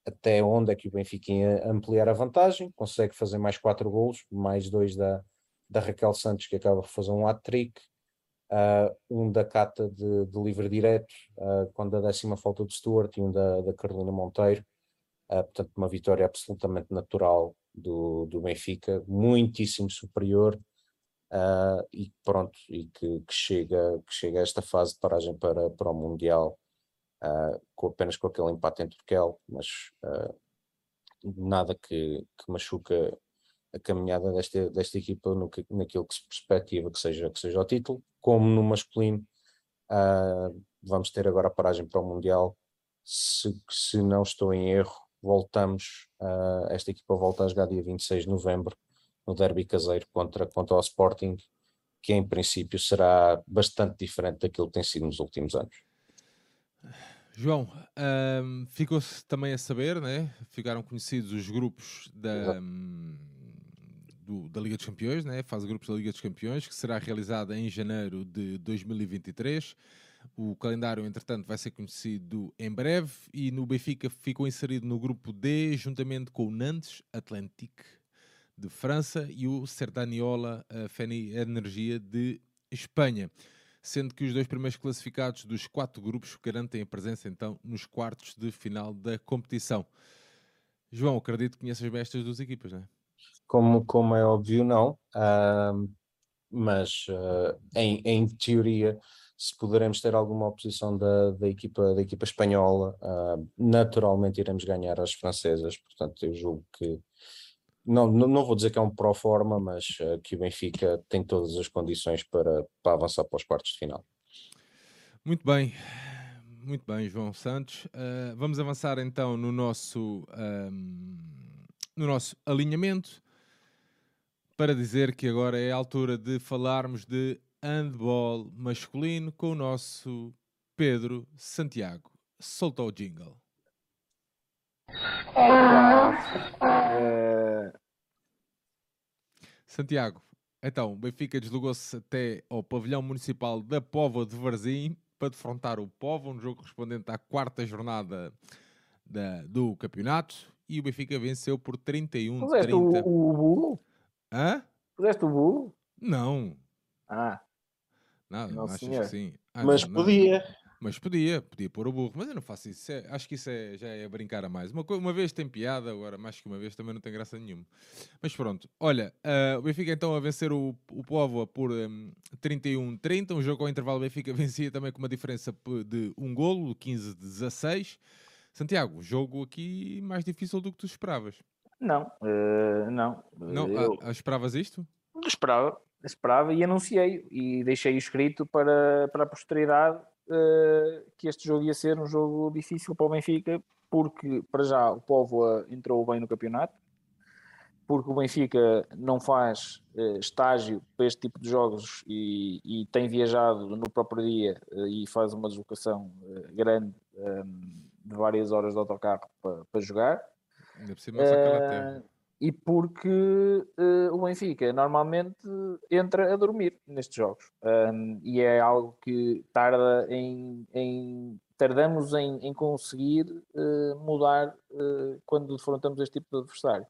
até onde é que o Benfica ia ampliar a vantagem, consegue fazer mais quatro golos, mais dois da, da Raquel Santos, que acaba por fazer um hat-trick, uh, um da Cata de, de livre direto, uh, quando a décima falta de Stuart, e um da, da Carolina Monteiro. Uh, portanto, uma vitória absolutamente natural do, do Benfica, muitíssimo superior, e pronto, e que, que, chega, que chega a esta fase de paragem para, para o Mundial uh, com, apenas com aquele empate em Turquel, mas uh, nada que, que machuca a caminhada desta, desta equipa no que, naquilo que se perspectiva que seja, que seja o título, como no masculino uh, vamos ter agora a paragem para o Mundial. Se, se não estou em erro voltamos, uh, esta equipa volta a jogar dia 26 de novembro no derby caseiro contra, contra o Sporting que em princípio será bastante diferente daquilo que tem sido nos últimos anos João, um, ficou-se também a saber, né? ficaram conhecidos os grupos da, um, do, da Liga dos Campeões, né? fase grupos da Liga dos Campeões, que será realizada em janeiro de 2023. O calendário, entretanto, vai ser conhecido em breve e no Benfica ficou inserido no grupo D, juntamente com o Nantes Atlantique de França e o Serdaniola Feni Energia de Espanha sendo que os dois primeiros classificados dos quatro grupos garantem a presença então nos quartos de final da competição. João, acredito que conheças bem estas duas equipas, não é? Como, como é óbvio, não, uh, mas uh, em, em teoria, se poderemos ter alguma oposição da, da, equipa, da equipa espanhola, uh, naturalmente iremos ganhar as francesas, portanto eu julgo que não, não, vou dizer que é um pro forma, mas uh, que o Benfica tem todas as condições para, para avançar para os quartos de final. Muito bem, muito bem, João Santos. Uh, vamos avançar então no nosso, um, ehm, no nosso alinhamento para dizer que agora é a altura de falarmos de handball masculino com o nosso Pedro Santiago. Solta o jingle. Santiago, então, o Benfica deslogou-se até ao pavilhão municipal da Póvoa de Varzim para defrontar o Póvoa, um jogo correspondente à quarta jornada da, do campeonato, e o Benfica venceu por 31 Puseste 30. o, o burro? Hã? Puseste o burro? Não. Ah. Nada, não, achas que sim. Ah, Mas não, podia. Não. Mas podia, podia pôr o burro, mas eu não faço isso. É, acho que isso é, já é brincar a mais. Uma, uma vez tem piada, agora mais que uma vez também não tem graça nenhuma. Mas pronto, olha, uh, o Benfica então a vencer o, o Povo por um, 31-30. Um jogo ao intervalo, o Benfica vencia também com uma diferença de um golo, 15-16. Santiago, jogo aqui mais difícil do que tu esperavas. Não, uh, não. Não, eu... ah, esperavas isto? Esperava, esperava e anunciei e deixei escrito para, para a posteridade uh, que este jogo ia ser um jogo difícil para o Benfica, porque para já o Póvoa entrou bem no campeonato, porque o Benfica não faz uh, estágio para este tipo de jogos e, e tem viajado no próprio dia uh, e faz uma deslocação grande um, de várias horas de autocarro para, para jogar. Ainda por cima, uh, e porque uh, o Benfica normalmente entra a dormir nestes jogos um, e é algo que tarda em, em tardamos em, em conseguir uh, mudar uh, quando defrontamos este tipo de adversário.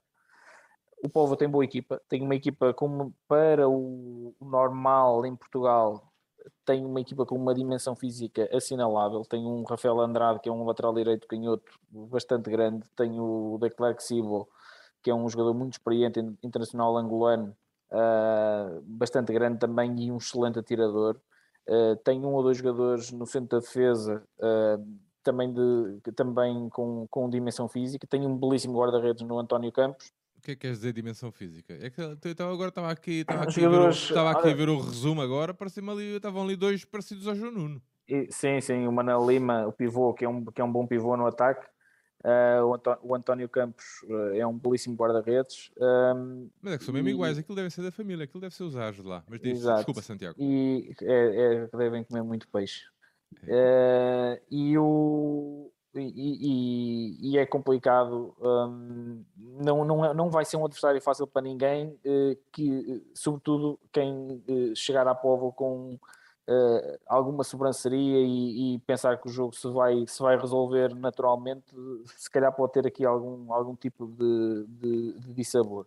O Povo tem boa equipa, tem uma equipa como para o, normal em Portugal tem uma equipa com uma dimensão física assinalável. Tem um Rafael Andrade, que é um lateral direito canhoto bastante grande. Tem o Declerc Sibo, que é um jogador muito experiente, internacional angolano, uh, bastante grande também e um excelente atirador. Uh, tem um ou dois jogadores no centro da defesa, uh, também, de, também com, com dimensão física. Tem um belíssimo guarda-redes no António Campos. O que é que queres dizer dimensão física? É que eu agora estava aqui, estava aqui, a ver, o, estava aqui a ver o resumo agora, parecia ali, estavam ali dois parecidos ao João Nuno. E, sim, sim, o Manel Lima, o pivô, que é um, que é um bom pivô no ataque, o, António Campos uh, é um belíssimo guarda-redes. Um, mas é que são mesmo e... iguais, aquilo deve ser da família, aquilo deve ser os Ajos lá. Mas diz, desculpa, Santiago. E é, é, devem comer muito peixe. Uh, e, o, e, e, e, é complicado. Um, não, não, é, não vai ser um adversário fácil para ninguém, uh, que, sobretudo quem uh, chegar à povo com uh, alguma sobranceria e, e, pensar que o jogo se vai, se vai resolver naturalmente, se calhar pode ter aqui algum, algum tipo de, de, de dissabor,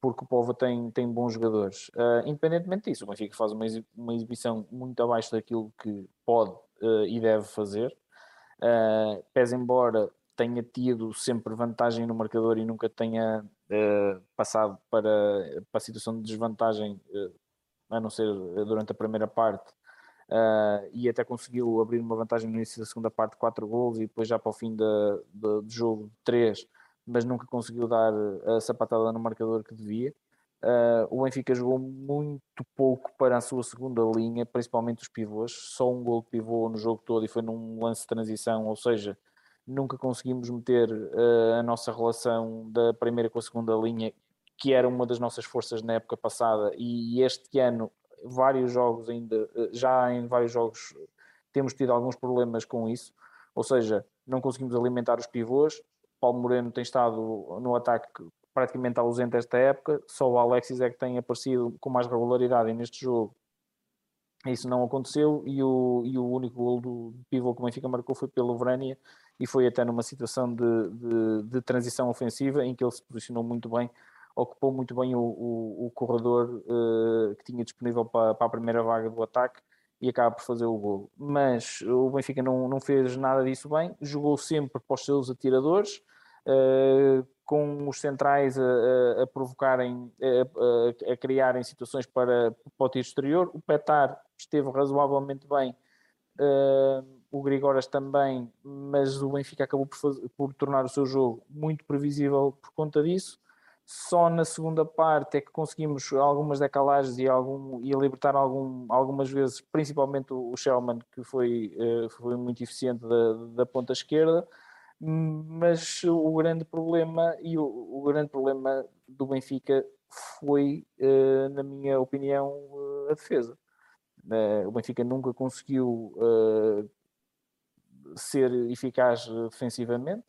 porque o Povo tem, tem bons jogadores. Uh, independentemente disso, o Benfica faz uma, uma exibição muito abaixo daquilo que pode uh, e deve fazer. Uh, pese embora tenha tido sempre vantagem no marcador e nunca tenha uh, passado para, para a situação de desvantagem, uh, a não ser durante a primeira parte, uh, e até conseguiu abrir uma vantagem no início da segunda parte, 4 gols, e depois já para o fim do jogo, 3, mas nunca conseguiu dar a sapatada no marcador que devia. Uh, o Benfica jogou muito pouco para a sua segunda linha, principalmente os pivôs. Só um gol de pivô no jogo todo e foi num lance de transição, ou seja, nunca conseguimos meter uh, a nossa relação da primeira com a segunda linha, que era uma das nossas forças na época passada, e este ano vários jogos ainda, eh, já em vários jogos temos tido alguns problemas com isso, ou seja, não conseguimos alimentar os pivôs. Paulo Moreno tem estado no ataque praticamente ausente esta época, só o Alexis é que tem aparecido com mais regularidade neste jogo. Isso não aconteceu e o, e o único gol do pivô que o Benfica marcou foi pelo Vrania e foi até numa situação de, de, de transição ofensiva em que ele se posicionou muito bem ocupou muito bem o, o, o corredor uh, que tinha disponível para, para, a primeira vaga do ataque e acaba por fazer o gol. Mas o Benfica não, não fez nada disso bem, jogou sempre para os seus atiradores, uh, com os centrais a, a provocarem, a, a, criarem situações para, para o tiro exterior. O Petar esteve razoavelmente bem. Uh, o Grigoras também, mas o Benfica acabou por, fazer, por tornar o seu jogo muito previsível por conta disso. Só na segunda parte é que conseguimos algumas decalagens e, algum, e libertar algum, algumas vezes, principalmente o Shellman, que foi, uh, foi muito eficiente da, da ponta esquerda, mas o grande problema e o, o grande problema do Benfica foi, uh, na minha opinião, uh, a defesa. o Benfica nunca conseguiu ser eficaz defensivamente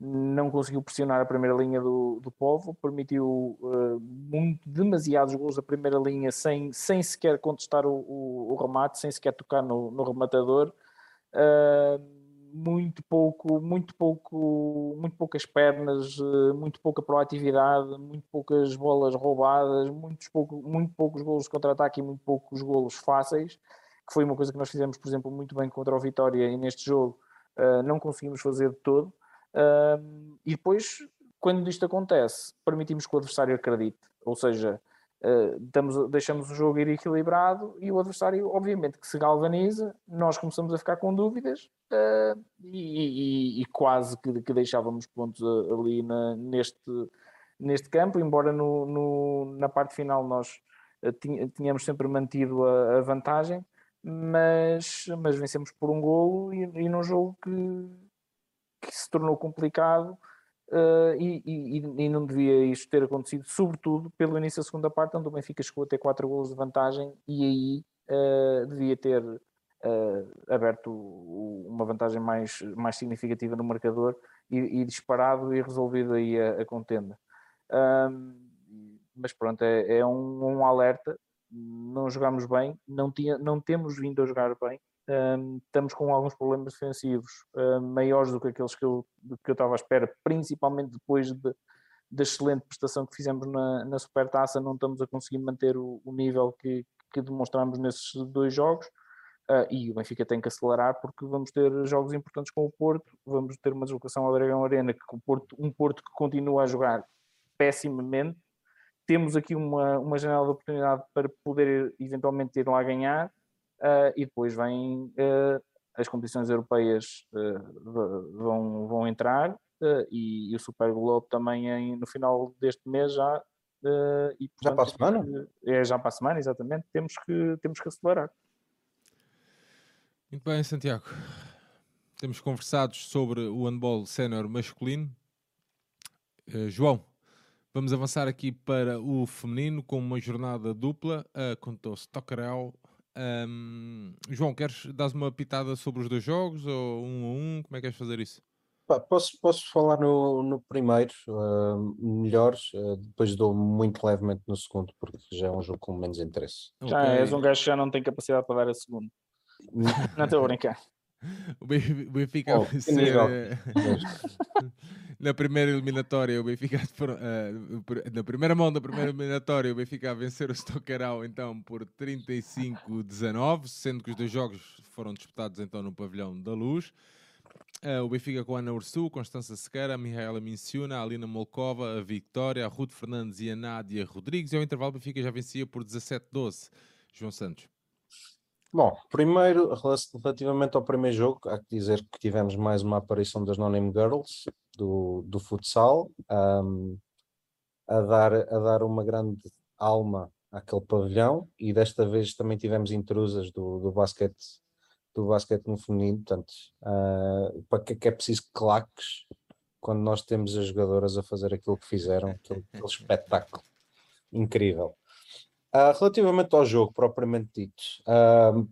não conseguiu pressionar a primeira linha do, do Povo, permitiu uh, muito, demasiados gols da primeira linha sem, sem sequer contestar o, o, o remate, sem sequer tocar no, no rematador. Uh, muito pouco, muito pouco, muito poucas pernas, uh, muito pouca proatividade, muito poucas bolas roubadas, muitos pouco, muito poucos golos de contra-ataque e muito poucos golos fáceis, que foi uma coisa que nós fizemos, por exemplo, muito bem contra o Vitória e neste jogo não conseguimos fazer de todo. E depois, quando isto acontece, permitimos que o adversário acredite, ou seja, uh, damos, deixamos o jogo ir equilibrado e o adversário, obviamente, que se galvaniza, nós começamos a ficar com dúvidas uh, e, e, e, quase que, que, deixávamos pontos ali na, neste, neste campo, embora no, no, na parte final nós ah, tínhamos sempre mantido a, a vantagem, mas, mas vencemos por um golo e, e num jogo que que se tornou complicado uh, e, e, e, não devia isto ter acontecido, sobretudo pelo início da segunda parte, onde o Benfica chegou a ter 4 gols de vantagem e aí uh, devia ter uh, aberto uma vantagem mais, mais significativa no marcador e, e disparado e resolvido aí a, a contenda. mas pronto, é, é um, um alerta não jogamos bem, não, tinha, não temos vindo a jogar bem, estamos com alguns problemas defensivos maiores do que aqueles que eu, que eu estava à espera, principalmente depois de, da excelente prestação que fizemos na, na Supertaça, não estamos a conseguir manter o, o nível que, que demonstramos nesses dois jogos. Uh, e o Benfica tem que acelerar porque vamos ter jogos importantes com o Porto, vamos ter uma deslocação ao Dragão Arena, que o Porto, um Porto que continua a jogar pessimamente. Temos aqui uma, uma janela de oportunidade para poder eventualmente ir lá ganhar uh, e depois vêm uh, as competições europeias uh, vão, vão entrar e, e, o Super Globo também em, no final deste mês já. e, portanto, já para a semana? É já para a semana, exatamente. Temos que, temos que acelerar. Muito bem, Santiago. Temos conversado sobre o handball sénior masculino. Uh, João, vamos avançar aqui para o feminino com uma jornada dupla. Uh, Contou-se Tocarel Um, João, queres dar uma pitada sobre os dois jogos ou um a um? Como é que queres fazer isso? Pá, posso, posso falar no, no primeiro, uh, melhor, uh, depois dou muito levemente no segundo, porque já é um jogo com menos interesse. Já okay. és um gajo que já não tem capacidade para dar a segundo. não estou a brincar. O Benfica oh, ser, eh, na primeira eliminatória, o Benfica uh, na primeira mão da primeira eliminatória, o Benfica a vencer o Stockerau então por 35-19, sendo que os dois jogos foram disputados então no pavilhão da Luz. Uh, o Benfica com Ana Ursu, Constança Sequeira, Mihaela Minciuna, Alina Molkova, a Victoria, a Ruth Fernandes e a Nádia Rodrigues. E ao intervalo, o Benfica já vencia por 17-12. João Santos. Bom, primeiro, relativamente ao primeiro jogo, há que dizer que tivemos mais uma aparição das No-Name Girls do, do futsal, um, a, dar, a dar uma grande alma àquele pavilhão e desta vez também tivemos intrusas do, do basquete do basquete no feminino, portanto, uh, para que é que é preciso claques quando nós temos as jogadoras a fazer aquilo que fizeram, aquele, aquele espetáculo incrível. Uh, relativamente ao jogo propriamente dito, uh,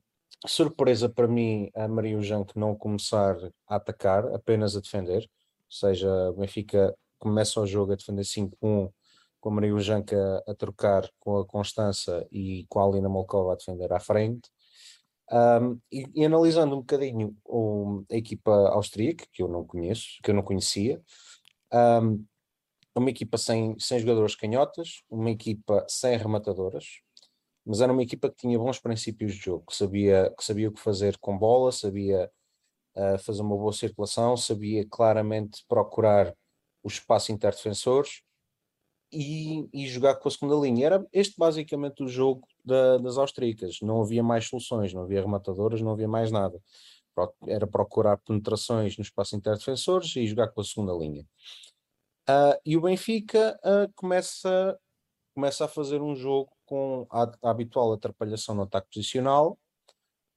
surpresa para mim a Maria Janque não começar a atacar, apenas a defender, seja, o Benfica começa o jogo a defender 5-1, com a Maria Janque a, trocar com a Constança e com a Alina Molkova a defender à frente. Um, e, e, analisando um bocadinho o, a equipa austríaca, que eu não conheço, que eu não conhecia, um, uma equipa sem, sem jogadores canhotas, uma equipa sem rematadoras, mas era uma equipa que tinha bons princípios de jogo, que sabia, que sabia o que fazer com bola, sabia fazer uma boa circulação, sabia claramente procurar o espaço interdefensores e, e jogar com a segunda linha. Era este basicamente o jogo da, das austríacas, não havia mais soluções, não havia rematadoras, não havia mais nada. Era procurar penetrações no espaço interdefensores e jogar com a segunda linha. Uh, e o Benfica uh, começa, começa a fazer um jogo com a, a habitual atrapalhação no ataque posicional,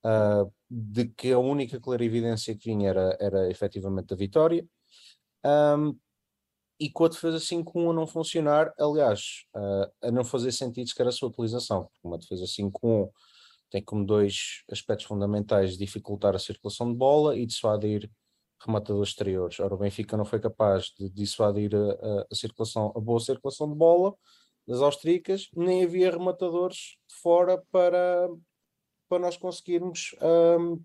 uh, de que a única clarividência que vinha era, era efetivamente a vitória, um, e com a defesa 5-1 a não funcionar, aliás, a não fazer sentido sequer a sua utilização, porque uma defesa 5-1 tem como dois aspectos fundamentais dificultar a circulação de bola e dissuadir rematadores exteriores. Ora, o Benfica não foi capaz de dissuadir a, a, circulação, a boa circulação de bola das austríacas, nem havia rematadores de fora para, para nós conseguirmos um,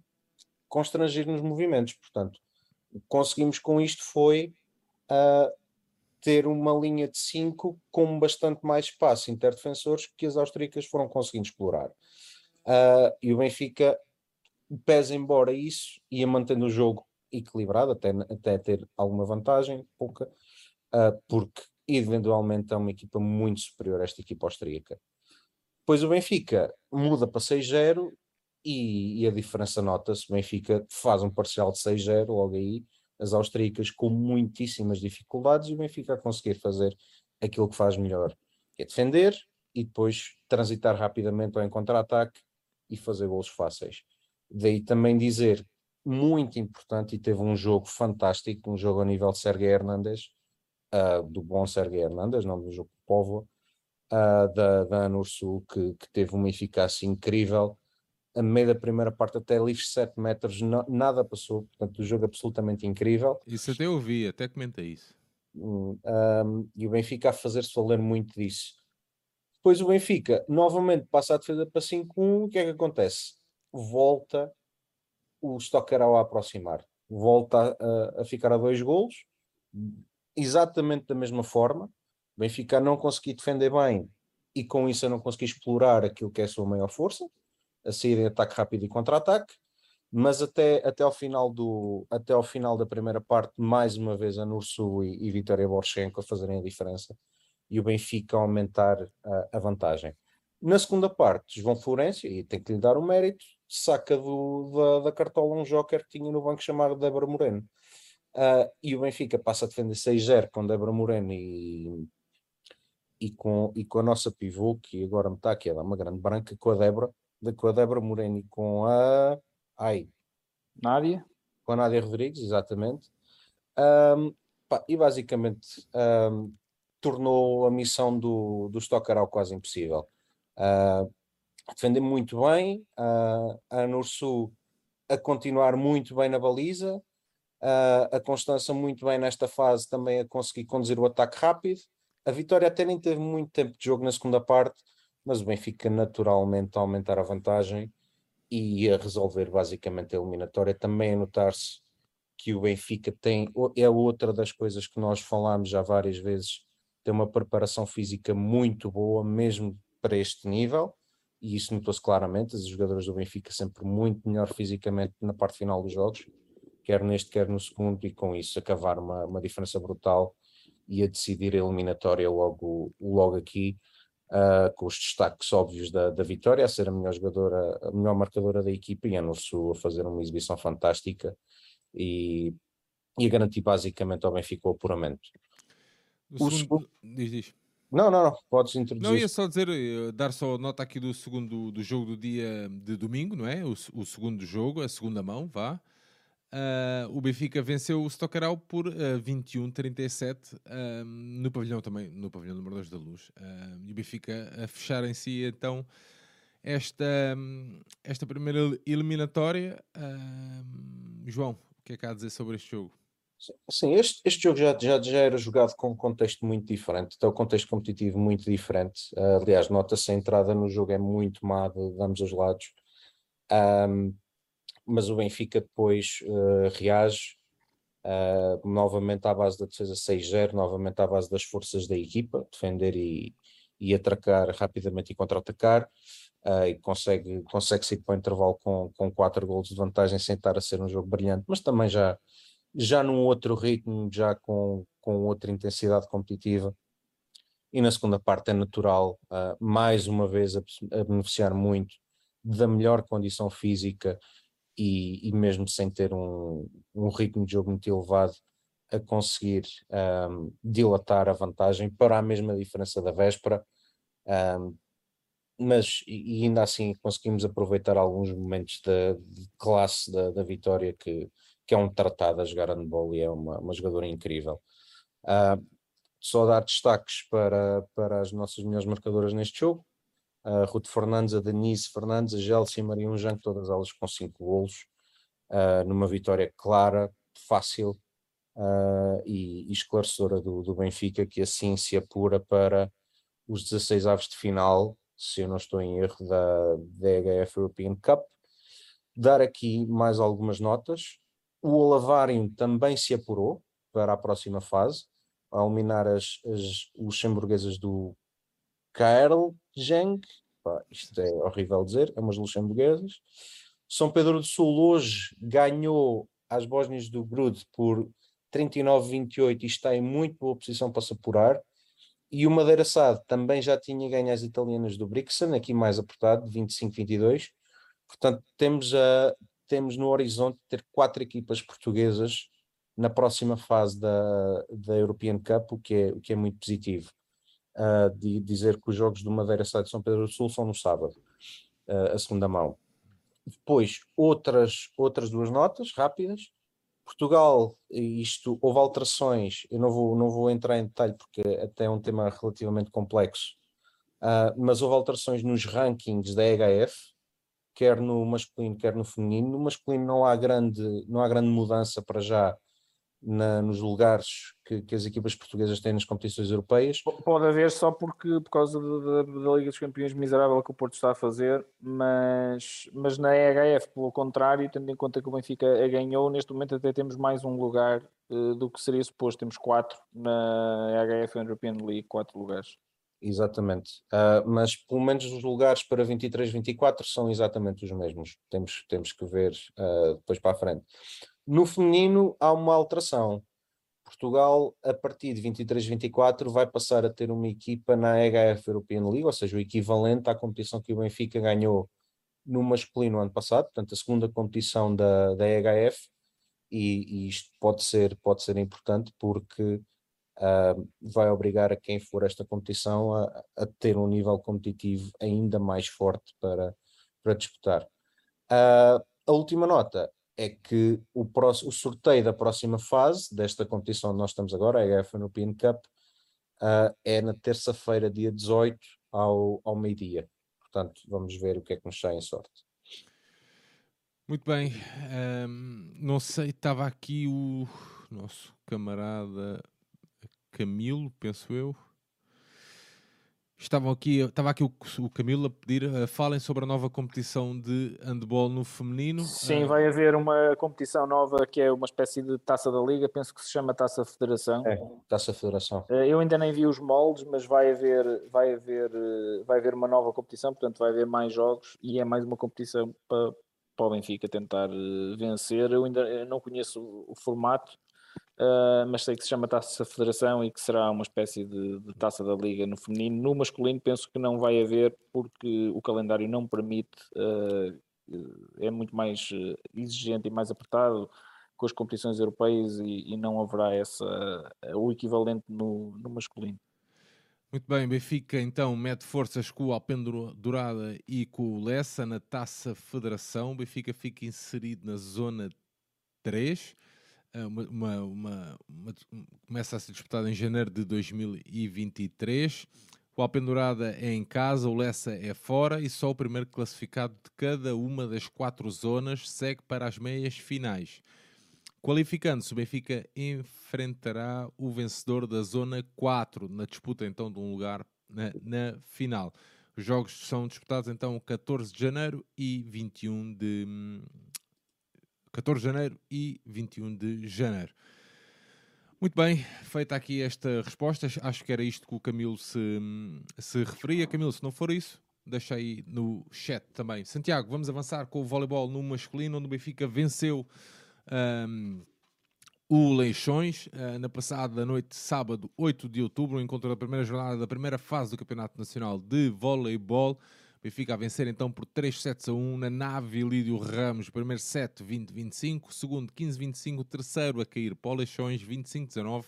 constrangir nos movimentos. Portanto, conseguimos com isto foi uh, ter uma linha de 5 com bastante mais espaço interdefensores que as austríacas foram conseguindo explorar. Uh, e o Benfica, pese embora isso, ia mantendo o jogo equilibrado, até, até ter alguma vantagem, pouca, uh, porque eventualmente é uma equipa muito superior a esta equipa austríaca. Depois o Benfica muda para 6-0 e, e, a diferença nota-se. O Benfica faz um parcial de 6-0 logo aí, as austríacas com muitíssimas dificuldades e o Benfica a conseguir fazer aquilo que faz melhor, que é defender e depois transitar rapidamente ao contra-ataque e fazer gols fáceis. Daí também dizer muito importante e teve um jogo fantástico, um jogo a nível de Sergei Hernandes, uh, do bom Sergei Hernandes, não do jogo Povo, uh, da, da Anursul, que, que teve uma eficácia incrível. A meio da primeira parte, até livres 7 metros, não, nada passou, portanto, o jogo absolutamente incrível. Isso até eu vi, até comentei isso. Um, um, e o Benfica a fazer-se valer muito disso. Depois o Benfica novamente passa a defesa para 5-1, o que é que acontece? Volta o Stockerau a aproximar. Volta a, a, ficar a dois golos, exatamente da mesma forma. O Benfica não conseguir defender bem e com isso a não conseguir explorar aquilo que é a sua maior força, a sair em ataque rápido e contra-ataque. Mas até, até, ao final do, até ao final da primeira parte, mais uma vez a Nursu e, e Vitória Borchenko a fazerem a diferença e o Benfica a aumentar a, a vantagem. Na segunda parte, João Florencio, e tem que lhe dar o mérito, saca do, da, da cartola um joker que tinha no banco chamado Débora Moreno. Uh, e o Benfica passa a defender 6-0 com Débora Moreno e, e, com, e com a nossa pivô, que agora me está aqui a dar uma grande branca, com a Débora, com a Débora Moreno e com a. Ai. Nádia? Com a Nádia Rodrigues, exatamente. Um, pá, e basicamente um, tornou a missão do, do Stockerau quase impossível. Uh, defender muito bem, uh, a Nursu a continuar muito bem na baliza, uh, a Constança muito bem nesta fase também a conseguir conduzir o ataque rápido. A Vitória até nem teve muito tempo de jogo na segunda parte, mas o Benfica naturalmente a aumentar a vantagem e a resolver basicamente a eliminatória. Também a notar-se que o Benfica tem, é outra das coisas que nós falámos já várias vezes, tem uma preparação física muito boa, mesmo para este nível e isso notou-se claramente, os jogadores do Benfica sempre muito melhor fisicamente na parte final dos jogos, quer neste, quer no segundo, e com isso acabar uma, uma diferença brutal e a decidir a eliminatória logo, logo aqui, uh, com os destaques óbvios da, da vitória, a ser a melhor jogadora, a melhor marcadora da equipa e a Norsul a fazer uma exibição fantástica e, e a garantir basicamente ao Benfica o apuramento. O, o segundo... Diz, diz. Não, não, não, podes introduzir. Não, ia só dizer, eh, dar só nota aqui do segundo do jogo do dia de domingo, não é? O, o segundo jogo, a segunda mão, vá. Uh, o Benfica venceu o Stockerau por uh, 21-37 uh, no pavilhão também, no pavilhão número 2 da Luz. Uh, e o Benfica a fechar em si então esta, esta primeira eliminatória. João, o que é que há a dizer sobre este jogo? Sim, este, este jogo já, já, já era jogado com um contexto muito diferente, então o contexto competitivo muito diferente. Aliás, nota-se a entrada no jogo é muito má de, de ambos os lados, um, mas o Benfica depois uh, reage uh, novamente à base da defesa 6-0, novamente à base das forças da equipa, defender e, e atracar rapidamente e contra-atacar. Uh, e consegue, consegue sair para o intervalo com, com quatro gols de vantagem sem estar a ser um jogo brilhante, mas também já, já num outro ritmo, já com, com outra intensidade competitiva. E na segunda parte é natural, mais uma vez, a, a, beneficiar muito da melhor condição física e, e mesmo sem ter um, um, ritmo de jogo muito elevado, a conseguir um, dilatar a vantagem para a mesma diferença da véspera. Um, mas e ainda assim conseguimos aproveitar alguns momentos de, de classe da, da vitória que, que é um tratado a jogar handball e é uma, uma jogadora incrível. Uh, só dar destaques para, para as nossas melhores marcadoras neste jogo. A Ruth Fernandes, a Denise Fernandes, a Gelsi e a Maria Unjan, todas elas com 5 golos, uh, numa vitória clara, fácil uh, e, e, esclarecedora do, do Benfica, que assim se apura para os 16 aves de final, se eu não estou em erro, da DHF European Cup. Dar aqui mais algumas notas. O Olavário também se apurou para a próxima fase, ao eliminar as, as luxemburguesas do Kaerlgeng, isto é horrível dizer, é umas luxemburguesas. São Pedro do Sul hoje ganhou as bósnias do Grude por 39-28 e está em muito boa posição para se apurar. E o Madeira Sade também já tinha ganho as italianas do Brixen, aqui mais apertado, 25-22. Portanto, temos a, temos no horizonte ter quatro equipas portuguesas na próxima fase da, da European Cup, o que é, o que é muito positivo. Uh, de dizer que os jogos do Madeira Sá de São Pedro do Sul são no sábado, uh, a segunda mão. Depois, outras, outras duas notas rápidas. Portugal, isto houve alterações, eu não vou, não vou entrar em detalhe porque até é um tema relativamente complexo, uh, mas houve alterações nos rankings da EHF, quer no masculino, quer no feminino. No masculino não há grande, não há grande mudança para já na, nos lugares que, que, as equipas portuguesas têm nas competições europeias. Pode haver só porque por causa da, da, Liga dos Campeões miserável que o Porto está a fazer, mas, mas na EHF, pelo contrário, tendo em conta que o Benfica a ganhou, neste momento até temos mais um lugar uh, do que seria suposto. Temos quatro na EHF European League, quatro lugares. Exatamente. Uh, mas pelo menos os lugares para 23, 24 são exatamente os mesmos. Temos, temos que ver uh, depois para a frente. No feminino há uma alteração. Portugal, a partir de 23, 24, vai passar a ter uma equipa na EHF European League, ou seja, o equivalente à competição que o Benfica ganhou no masculino ano passado, portanto, a segunda competição da, da EHF, e, e isto pode ser, pode ser importante porque uh, vai obrigar a quem for esta competição a, a, ter um nível competitivo ainda mais forte para, para disputar. Uh, a última nota é que o, próximo, o sorteio da próxima fase desta competição onde nós estamos agora, a EF European Cup, uh, é na terça-feira, dia 18, ao, ao meio-dia. portanto vamos ver o que é que nos sai em sorte. Muito bem, um, não sei, estava aqui o nosso camarada Camilo, penso eu. Estavam aqui, estava aqui o, o Camilo a pedir, uh, falem sobre a nova competição de handball no feminino. Sim, uh, vai haver uma competição nova que é uma espécie de taça da liga, penso que se chama Taça Federação. É, Taça Federação. Uh, eu ainda nem vi os moldes, mas vai haver, vai haver, vai haver uma nova competição, portanto vai haver mais jogos e é mais uma competição para, para o Benfica tentar vencer. Eu ainda não conheço o formato, Uh, mas sei que se chama Taça Federação e que será uma espécie de, de, taça da Liga no feminino. No masculino, penso que não vai haver, porque o calendário não permite, uh, é muito mais exigente e mais apertado com as competições europeias e, e não haverá essa, o equivalente no, no masculino. Muito bem, Benfica então mete forças com o Alpendro Dourada e com o Lessa na Taça Federação. Benfica fica inserido na zona 3. É uma, uma, uma, uma, começa a ser disputado em janeiro de 2023. O Alpendurada é em casa, o Lessa é fora e só o primeiro classificado de cada uma das quatro zonas segue para as meias finais. Qualificando-se, o Benfica enfrentará o vencedor da zona 4 na disputa então de um lugar na, na final. Os jogos são disputados então 14 de janeiro e 21 de, 14 de janeiro e 21 de janeiro. Muito bem, feita aqui esta resposta, acho que era isto que o Camilo se, se referia. Camilo, se não for isso, deixa aí no chat também. Santiago, vamos avançar com o voleibol no masculino, onde o Benfica venceu um, o Leixões uh, na passada noite, sábado 8 de outubro, encontro da primeira jornada da primeira fase do Campeonato Nacional de Voleibol. Benfica a vencer então por 3 sets a 1 na nave Lídio Ramos. Primeiro set 20-25, segundo 15-25, terceiro a cair para o Leixões 25-19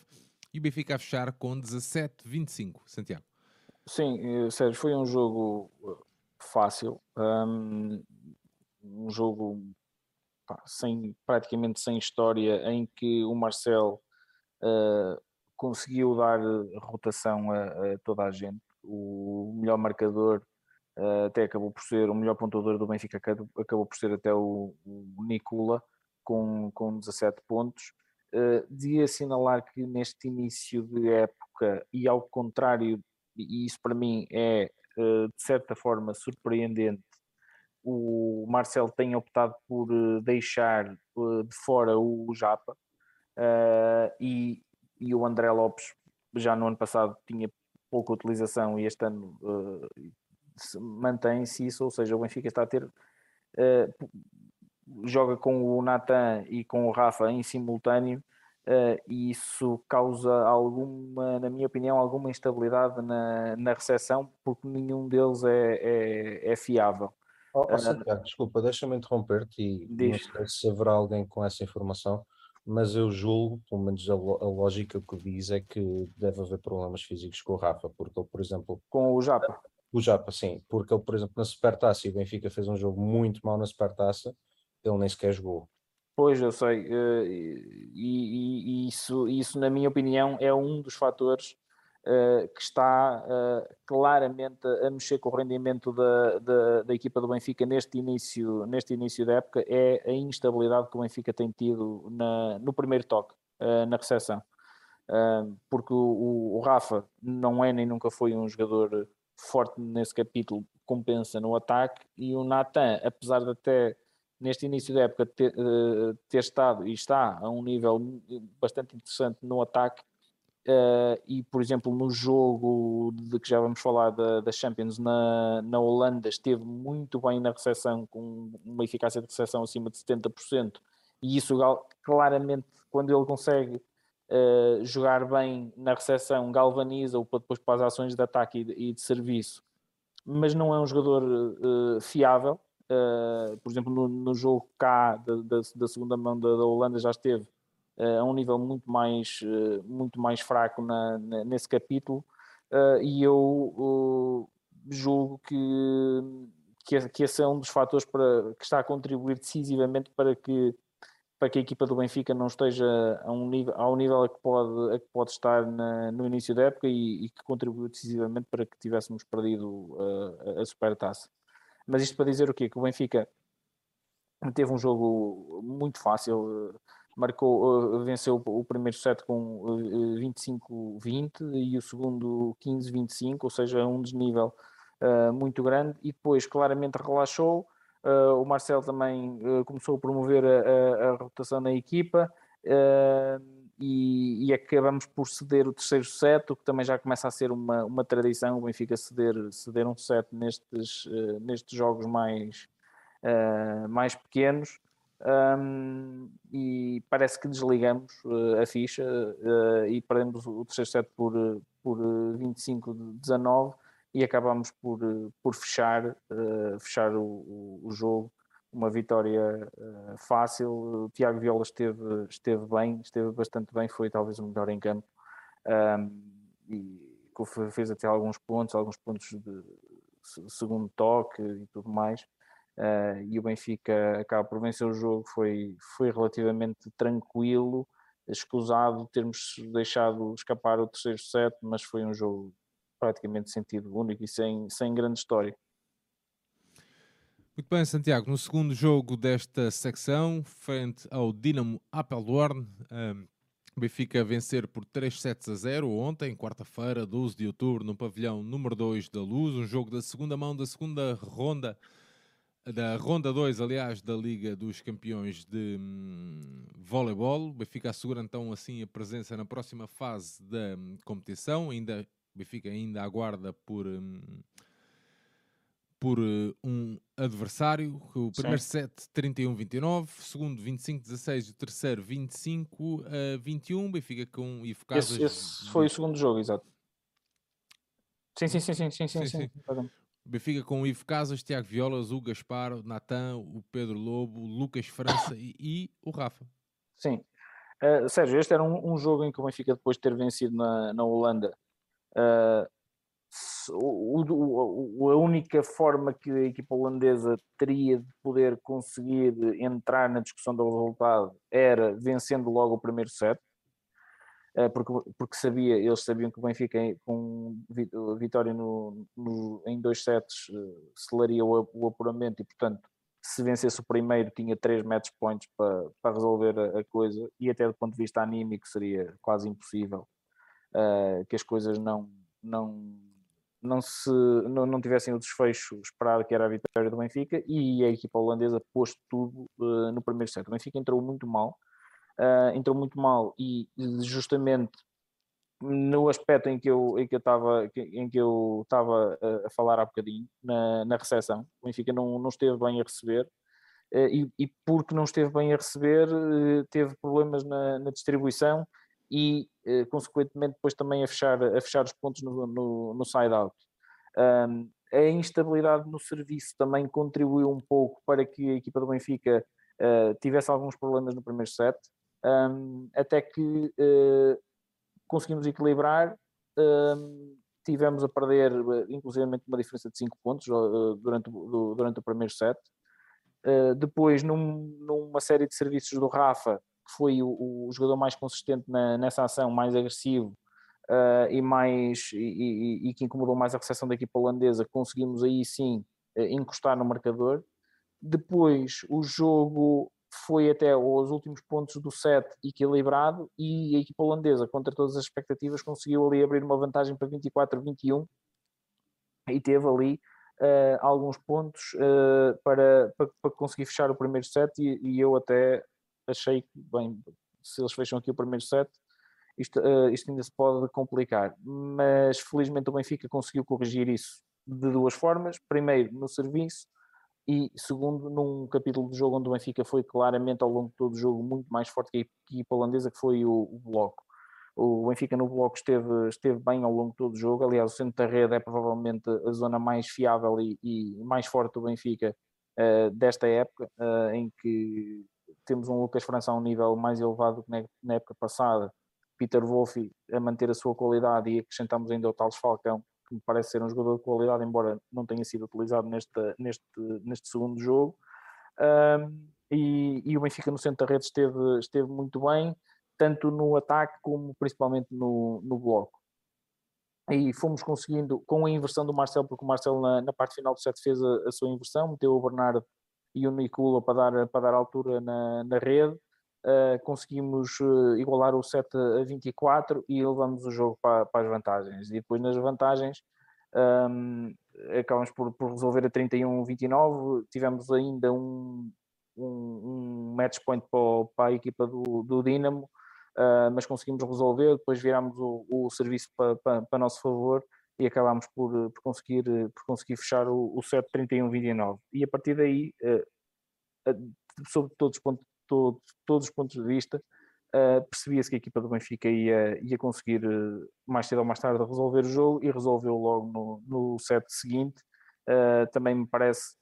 e o Benfica a fechar com 17-25. Santiago. Sim, Sérgio, foi um jogo eh, fácil, um, um jogo pá, sem, praticamente sem história, em que o Marcel uh, conseguiu dar rotação a, a, toda a gente. O melhor marcador até acabou por ser o melhor pontuador do Benfica, acabou por ser até o, o Nicola, com, com 17 pontos. Uh, de assinalar que neste início de época, e ao contrário, e isso para mim é uh, de certa forma surpreendente, o Marcelo tem optado por deixar de fora o Japa e, e o André Lopes já no ano passado tinha pouca utilização e este ano mantém-se isso, ou seja, o Benfica está a ter. Uh, joga com o Natan e com o Rafa em simultâneo uh, e isso causa alguma, na minha opinião, alguma instabilidade na, na recepção porque nenhum deles é, é, é fiável. Oh, oh, Santiago, desculpa, deixa-me interromper-te e diz. não sei se haverá alguém com essa informação, mas eu julgo, pelo menos a, a, lógica que diz é que deve haver problemas físicos com o Rafa, porque ele, por exemplo. Com o Japa. O Japa, sim, porque ele, por exemplo, na Supertaça, e o Benfica fez um jogo muito mal na Supertaça, ele nem sequer jogou. Pois, eu sei, eh, e, e, e isso, isso, na minha opinião, é um dos fatores uh, que está uh, claramente a mexer com o rendimento da, da, da, equipa do Benfica neste início, neste início da época, é a instabilidade que o Benfica tem tido na, no primeiro toque, uh, na recepção. porque o, o, Rafa não é nem nunca foi um jogador forte nesse capítulo compensa no ataque e o Natan, apesar de até neste início da época ter, uh, ter, estado e está a um nível bastante interessante no ataque uh, e por exemplo no jogo de que já vamos falar da, da Champions na, na Holanda esteve muito bem na recepção com uma eficácia de recepção acima de 70% e isso claramente quando ele consegue uh, jogar bem na recepção, galvaniza-o para depois para as ações de ataque e de, e de serviço, mas não é um jogador uh, fiável. Uh, por exemplo, no, no jogo cá da, da, da, segunda mão da, da Holanda já esteve a um nível muito mais, muito mais fraco na, na, nesse capítulo e eu julgo que, que, que esse é um dos fatores para, que está a contribuir decisivamente para que para que a equipa do Benfica não esteja a um nível, ao nível a que pode, a que pode estar na, no início da época e, e, que contribuiu decisivamente para que tivéssemos perdido uh, a supertaça. Mas isto para dizer o quê? Que o Benfica teve um jogo muito fácil, marcou, venceu o primeiro set com 25-20 e o segundo 15-25, ou seja, um desnível uh, muito grande e depois claramente relaxou. Uh, o Marcelo também uh, começou a promover a, a, a rotação na equipa e, e, acabamos por ceder o terceiro set, o que também já começa a ser uma, uma tradição. O Benfica ceder, ceder um set nestes, nestes jogos mais, mais pequenos. Um, e parece que desligamos uh, a ficha uh, e perdemos o terceiro set por, por 25-19 e acabamos por, por fechar, uh, fechar o, o, jogo. Uma vitória uh, fácil. O Tiago Viola esteve, esteve bem, esteve bastante bem, foi talvez o melhor em campo. Um, e fez até alguns pontos, alguns pontos de segundo toque e tudo mais. Uh, e o Benfica acaba por vencer o jogo. Foi, foi relativamente tranquilo, escusado termos deixado escapar o terceiro set, mas foi um jogo praticamente sentido único e sem, sem grande história. Muito bem, Santiago. No segundo jogo desta secção, frente ao Dinamo Apeldoorn, um, o Benfica vencer por 3 sets a 0 ontem, quarta-feira, 12 de outubro, no pavilhão número 2 da Luz, um jogo da segunda mão da segunda ronda, da ronda 2, aliás, da Liga dos Campeões de hum, Voleibol. O Benfica assegura então assim a presença na próxima fase da hum, competição, ainda o Benfica ainda aguarda por, um, por uh, um adversário. O primeiro Sim. set 31-29, segundo 25-16 e o terceiro 25-21. Benfica com Ivo Casas. Esse, esse foi o segundo jogo, exato. Sim, sim, sim, sim, sim, sim. sim, sim. Benfica com o Ivo Casas, Tiago Violas, o Gaspar, o Natan, o Pedro Lobo, o Lucas França e, e, o Rafa. Sim. Uh, Sérgio, este era um, um, jogo em que o Benfica, depois de ter vencido na, na Holanda, Uh, o, o, a única forma que a equipa holandesa teria de poder conseguir entrar na discussão do resultado era vencendo logo o primeiro set, uh, porque, porque sabia, eles sabiam que o Benfica com vitória no, no, em dois sets uh, selaria o, o, apuramento e portanto se vencesse o primeiro tinha três match points para, para resolver a, a coisa e até do ponto de vista anímico seria quase impossível uh, que as coisas não, não, não, se, não, não tivessem o desfecho esperado que era a vitória do Benfica e a equipa holandesa pôs tudo uh, no primeiro set. O Benfica entrou muito mal, uh, entrou muito mal e justamente no aspecto em que eu em que eu estava em que eu estava a, a falar há bocadinho na, na recepção o Benfica não, não esteve bem a receber e, e porque não esteve bem a receber teve problemas na, na distribuição e, eh, consequentemente, depois também a fechar, a fechar os pontos no, no, no side-out. Um, a instabilidade no serviço também contribuiu um pouco para que a equipa do Benfica uh, tivesse alguns problemas no primeiro set, um, até que uh, conseguimos equilibrar. Um, tivemos a perder, inclusive, uma diferença de 5 pontos uh, durante, durante o primeiro set. depois, num, numa série de serviços do Rafa, que foi o, o jogador mais consistente na, nessa ação, mais agressivo uh, e, mais, e, e, e, que incomodou mais a recepção da equipa holandesa, conseguimos aí sim uh, encostar no marcador. Depois o jogo foi até os últimos pontos do set equilibrado e a equipa holandesa, contra todas as expectativas, conseguiu ali abrir uma vantagem para 24-21 e teve ali uh, alguns pontos uh, para, para, para, conseguir fechar o primeiro set e, e, eu até achei que, bem, se eles fecham aqui o primeiro set, isto, uh, isto ainda se pode complicar. Mas felizmente o Benfica conseguiu corrigir isso de duas formas. Primeiro, no serviço, e segundo, num capítulo do jogo onde o Benfica foi claramente ao longo de todo o jogo muito mais forte que a equipa holandesa, que foi o, o bloco. O Benfica no bloco esteve, esteve bem ao longo de todo o jogo. Aliás, o centro da rede é provavelmente a zona mais fiável e, e mais forte do Benfica uh, desta época, uh, em que temos um Lucas França a um nível mais elevado que na época passada, Peter Wolff a manter a sua qualidade e acrescentamos ainda o Tales Falcão, que me parece ser um jogador de qualidade, embora não tenha sido utilizado neste, neste, neste segundo jogo. Um, e, e, o Benfica no centro da rede esteve, esteve muito bem, tanto no ataque como principalmente no, no bloco. E fomos conseguindo, com a inversão do Marcelo, porque o Marcelo na, na parte final do set fez a, a, sua inversão, meteu o Bernardo e o Nicola para dar, para dar altura na, na rede, uh, conseguimos uh, igualar o set a 24 e levamos o jogo para, para as vantagens. E depois nas vantagens um, acabamos por, por resolver a 31-29, tivemos ainda um, um, um match point para, para a equipa do, do Dinamo, uh, mas conseguimos resolver, depois virámos o, o serviço para, para, para nosso favor e acabámos por, por, conseguir, por conseguir fechar o, o set 31-29. E a partir daí, uh, sob todos os pontos, todos, os pontos de vista, uh, percebia-se que a equipa do Benfica ia, ia conseguir mais cedo ou mais tarde resolver o jogo e resolveu logo no, no set seguinte. também me parece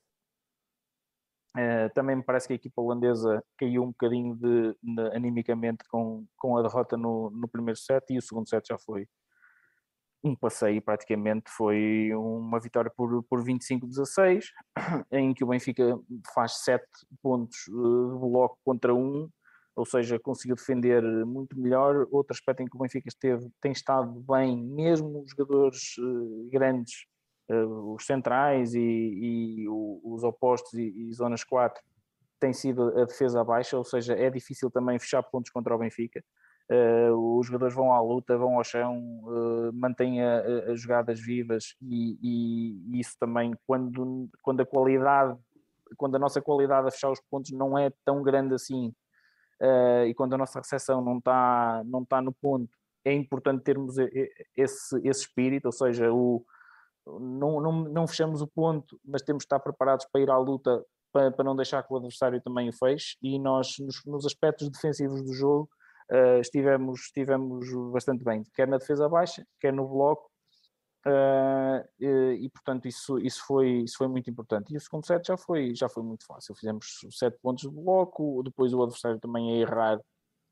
Uh, também me parece que a equipa holandesa caiu um bocadinho de, de, animicamente com, com a derrota no, no primeiro set e o segundo set já foi um passeio praticamente, foi uma vitória por, por 25-16, em que o Benfica faz 7 pontos eh, de bloco contra 1, ou seja, conseguiu defender muito melhor. Outro aspecto em que o Benfica esteve, tem estado bem, mesmo os jogadores uh, grandes uh, os centrais e, e os opostos e, e, zonas 4 tem sido a defesa baixa, ou seja, é difícil também fechar pontos contra o Benfica. Uh, os jogadores vão à luta, vão ao chão, uh, mantêm as jogadas vivas e, e, isso também quando, quando a qualidade, quando a nossa qualidade a fechar os pontos não é tão grande assim uh, e quando a nossa recepção não está não tá no ponto, é importante termos esse, esse espírito, ou seja, o, não, não, não fechamos o ponto, mas temos de estar preparados para ir à luta para, para não deixar que o adversário também o feche e nós nos, nos aspectos defensivos do jogo uh, estivemos, estivemos bastante bem, quer na defesa baixa, quer no bloco uh, e, e, portanto isso, isso, foi, isso foi muito importante e o segundo set já foi, já foi muito fácil, fizemos sete pontos de bloco, depois o adversário também a errar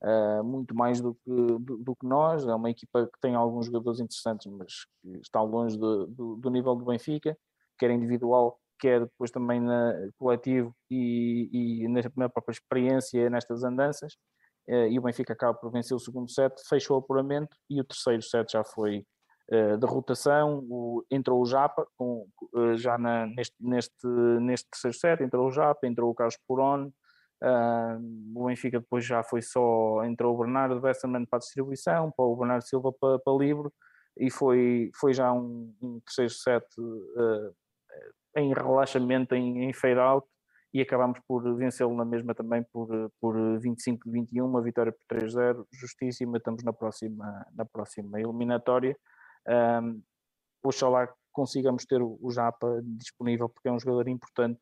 uh, muito mais do que, do, do, que nós. É uma equipa que tem alguns jogadores interessantes, mas está longe do, do, nível do Benfica, quer individual, quer depois também na coletivo e, e na, própria experiência nestas andanças. Uh, e o Benfica acaba por vencer o segundo set, fechou o apuramento e o terceiro set já foi uh, de rotação. O, entrou o Japa, com, uh, já na, neste, neste, neste terceiro set, entrou o Japa, entrou o Carlos Puron, Uh, o Benfica depois já foi só, entrou o Bernardo Westerman para a distribuição, para o Bernardo Silva para, para livre e foi, foi já um, um terceiro set uh, em relaxamento, em, em fade out e acabámos por vencê-lo na mesma também por, por 25-21, uma vitória por 3-0, justíssima, estamos na próxima, na próxima eliminatória. Um, oxalá consigamos ter o, Japa disponível porque é um jogador importante.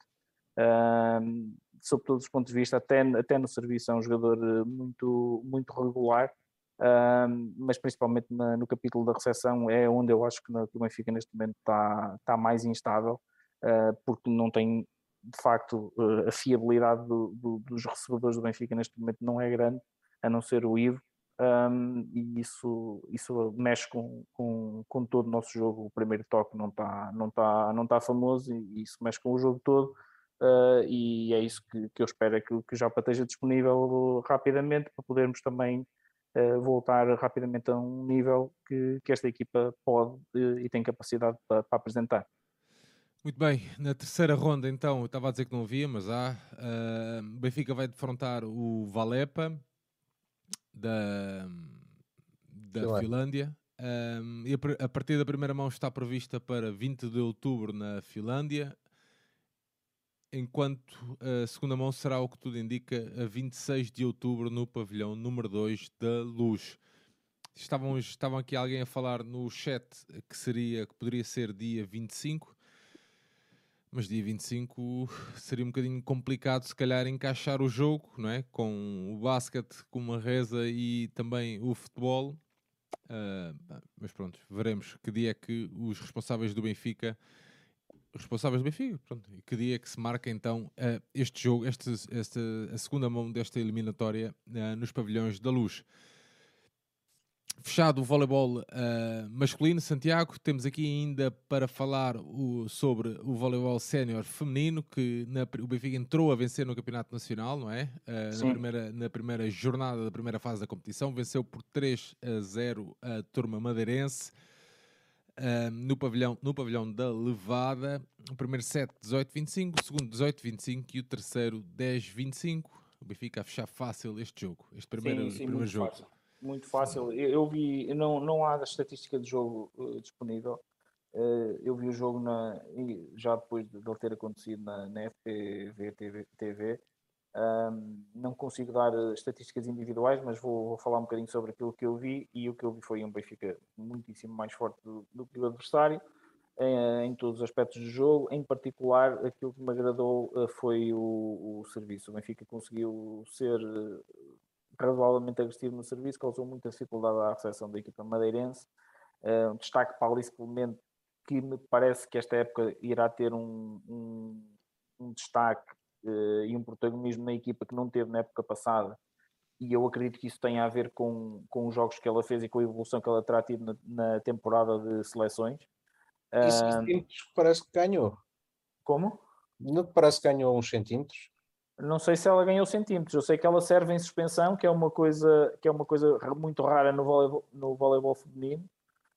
Um, sob todos os pontos de vista, até, até no serviço é um jogador eh, muito, muito regular, uh, mas principalmente na, no capítulo da recepção é onde eu acho que, que o Benfica neste momento está, está mais instável, uh, porque não tem de facto uh, a fiabilidade do, do, dos recebedores do Benfica neste momento não é grande, a não ser o Ivo, um, e isso, isso mexe com, com, com todo o nosso jogo. O primeiro toque não está não tá, não tá famoso e isso mexe com o jogo todo uh, e é isso que, que eu espero, é que, que o Japa esteja disponível rapidamente para podermos também uh, voltar rapidamente a um nível que, que esta equipa pode uh, e tem capacidade para, para, apresentar. Muito bem, na terceira ronda então, eu estava a dizer que não havia, mas há. Uh, Benfica vai defrontar o Valepa da, da Finlândia. Um, e a, a partida da primeira mão está prevista para 20 de outubro na Finlândia enquanto a segunda mão será o que tudo indica a 26 de outubro no pavilhão número 2 da Luz. Estavam, estavam aqui alguém a falar no chat que seria que poderia ser dia 25, mas dia 25 seria um bocadinho complicado se calhar encaixar o jogo, não é? Com o basquete, com uma reza e também o futebol. Uh, mas pronto, veremos que dia é que os responsáveis do Benfica responsáveis do Benfica. Pronto. E que dia é que se marca então uh, este jogo, este, esta, a segunda mão desta eliminatória uh, nos pavilhões da luz? Fechado o voleibol uh, masculino, Santiago, temos aqui ainda para falar o, sobre o voleibol sénior feminino, que na, o Benfica entrou a vencer no Campeonato Nacional, não é? Uh, na, primeira, na primeira jornada da primeira fase da competição, venceu por 3 a 0 a turma madeirense. Uh, no, pavilhão, no pavilhão da Levada, o primeiro set 18-25, o segundo 18-25 e o terceiro 10-25. O Benfica a fechar fácil este jogo, este primeiro, sim, sim, primeiro jogo. Fácil muito fácil. Eu, eu vi, não, não há estatística de jogo uh, disponível. Uh, eu vi o jogo na, já depois de, ele ter acontecido na, na FPV TV. TV. Um, não consigo dar eh, estatísticas individuais, mas vou, vou, falar um bocadinho sobre aquilo que eu vi. E o que eu vi foi um Benfica muitíssimo mais forte do, do que o adversário em, todos os aspectos do jogo. Em particular, aquilo que me agradou foi o, o serviço. O Benfica conseguiu ser razoavelmente agressivo no serviço, causou muita dificuldade à recepção da equipa madeirense. Uh, destaque para Alice Clemente, que me parece que esta época irá ter um, um, um destaque uh, e um protagonismo na equipa que não teve na época passada. E eu acredito que isso tenha a ver com, com os jogos que ela fez e com a evolução que ela terá tido na, na temporada de seleções. Isso parece que ganhou. Como? Não parece que ganhou uns centímetros. Não sei se ela ganhou centímetros, eu sei que ela serve em suspensão, que é uma coisa, que é uma coisa muito rara no voleibol, no voleibol feminino.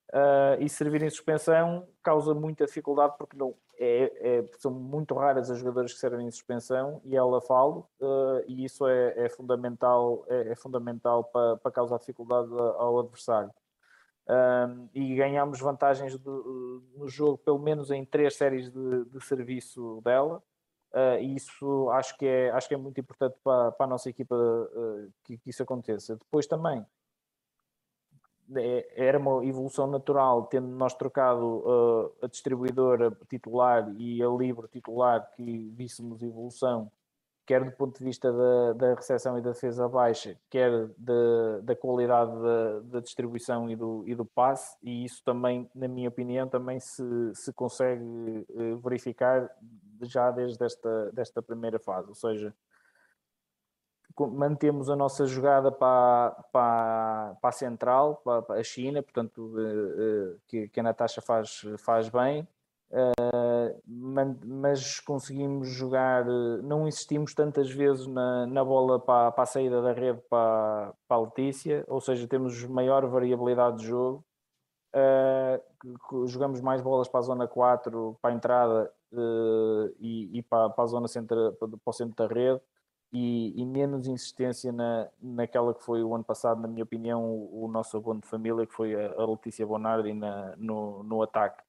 Uh, e servir em suspensão causa muita dificuldade porque não, é, é, são muito raras as jogadoras que servem em suspensão e ela fala uh, e isso é, é fundamental, é, é fundamental para, para, causar dificuldade ao adversário. Uh, e ganhamos vantagens do, no jogo, pelo menos em três séries de, de serviço dela. Uh, e isso acho que, é, acho que é muito importante para, para a nossa equipa uh, que, que, isso aconteça. Depois também é, era uma evolução natural, tendo nós trocado uh, a distribuidora titular e a livre titular, que víssemos evolução quer do ponto de vista da, da recepção e da defesa baixa, quer de, da qualidade da, da, distribuição e do, e do passe, e isso também, na minha opinião, também se, se consegue verificar já desde esta desta primeira fase, ou seja, mantemos a nossa jogada para, para, para a central, para, a China, portanto, eh, eh, que, que a Natasha faz, faz bem, Uh, mas conseguimos jogar, não insistimos tantas vezes na, na bola para, para, a saída da rede para, para a Letícia, ou seja, temos maior variabilidade de jogo. Jogamos mais bolas para a zona 4, para a entrada uh, e, e para, para, a zona centro, para o centro da rede, e, e, menos insistência na, naquela que foi o ano passado, na minha opinião, o, o nosso abono de família, que foi a, a Letícia Bonardi na, no, no ataque.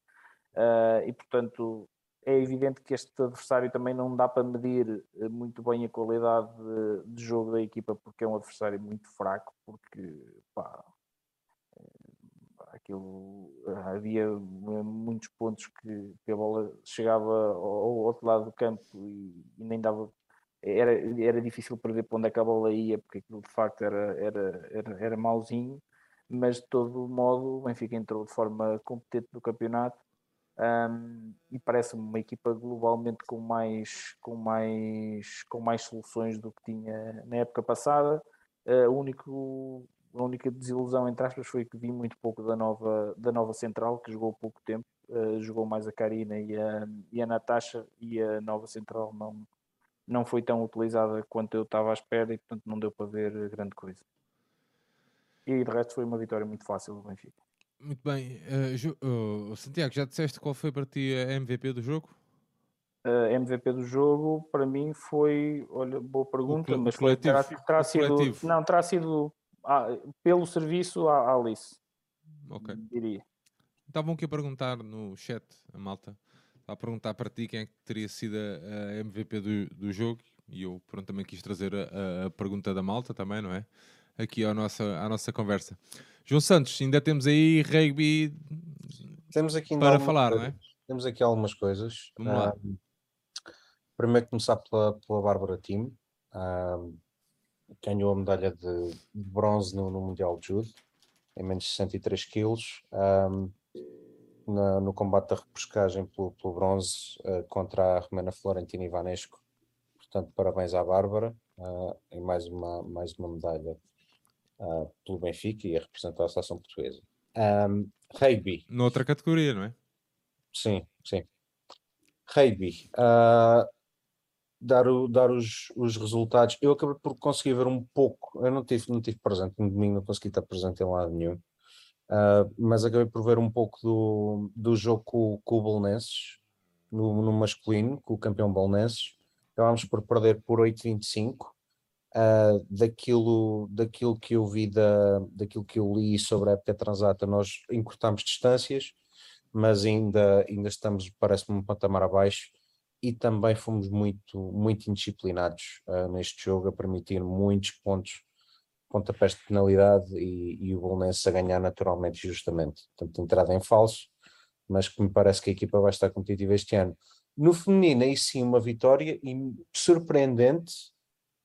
Uh, e portanto é evidente que este adversário também não dá para medir eh, muito bem a qualidade de, de jogo da equipa porque é um adversário muito fraco, porque pá, aquilo havia muitos pontos que, que a bola chegava ao, outro lado do campo e, e, nem dava era, era difícil prever para onde é que a bola ia porque aquilo de facto era, era, era, era mauzinho mas de todo modo o Benfica entrou de forma competente no campeonato um, e parece-me uma equipa globalmente com mais, com, mais, com mais soluções do que tinha na época passada. Uh, único, a única desilusão, entre aspas, foi que vi muito pouco da nova, da nova central, que jogou pouco tempo. Uh, jogou mais a Karina e a, e a Natasha, e a nova central não, não foi tão utilizada quanto eu estava à espera e, portanto, não deu para ver grande coisa. E de resto, foi uma vitória muito fácil do Benfica. Muito bem. Uh, uh, Santiago, já disseste qual foi para ti a MVP do jogo? A MVP do jogo, para mim, foi. Olha, boa pergunta, mas foi, terá, terá sido. Não, terá sido ah, pelo serviço à Alice. Ok. Diria. Estavam aqui a perguntar no chat, a malta, a perguntar para ti quem é que teria sido a, MVP do, do jogo e eu pronto, também quis trazer a, a pergunta da malta também, não é? Aqui à nossa, à nossa conversa. João Santos, ainda temos aí rugby temos aqui para falar, coisas. não é? Temos aqui algumas coisas. Vamos lá. Um, primeiro começar pela, pela Bárbara Tim. Um, ganhou a medalha de, de bronze no, no, Mundial de Judo, em menos de 63 quilos. Um, na, no combate da repescagem pelo, pelo bronze uh, contra a Romana Florentina Ivanesco. Portanto, parabéns à Bárbara uh, e mais uma, mais uma medalha uh, pelo Benfica e a representar a seleção portuguesa. Um, rugby. Noutra categoria, não é? Sim, sim. Rugby. Uh, dar, o, dar os, os resultados. Eu acabei por conseguir ver um pouco. Eu não tive, não tive presente no domingo, não consegui estar presente em lado nenhum. Uh, mas acabei por ver um pouco do, do jogo com, com o Bolonenses, no, no masculino, com o campeão Bolonenses. Acabámos por perder por 8,25. Uh, ah, daquilo, daquilo que eu vi, da, daquilo que eu li sobre a época transata, nós encurtámos distâncias, mas ainda, ainda estamos, parece-me, um patamar abaixo e também fomos muito, muito indisciplinados uh, neste jogo, a permitir muitos pontos, pontapés de penalidade e, e o Bolonense a ganhar naturalmente e justamente. Portanto, entrada em falso, mas que me parece que a equipa vai estar competitiva este ano. No feminino, aí sim, uma vitória e surpreendente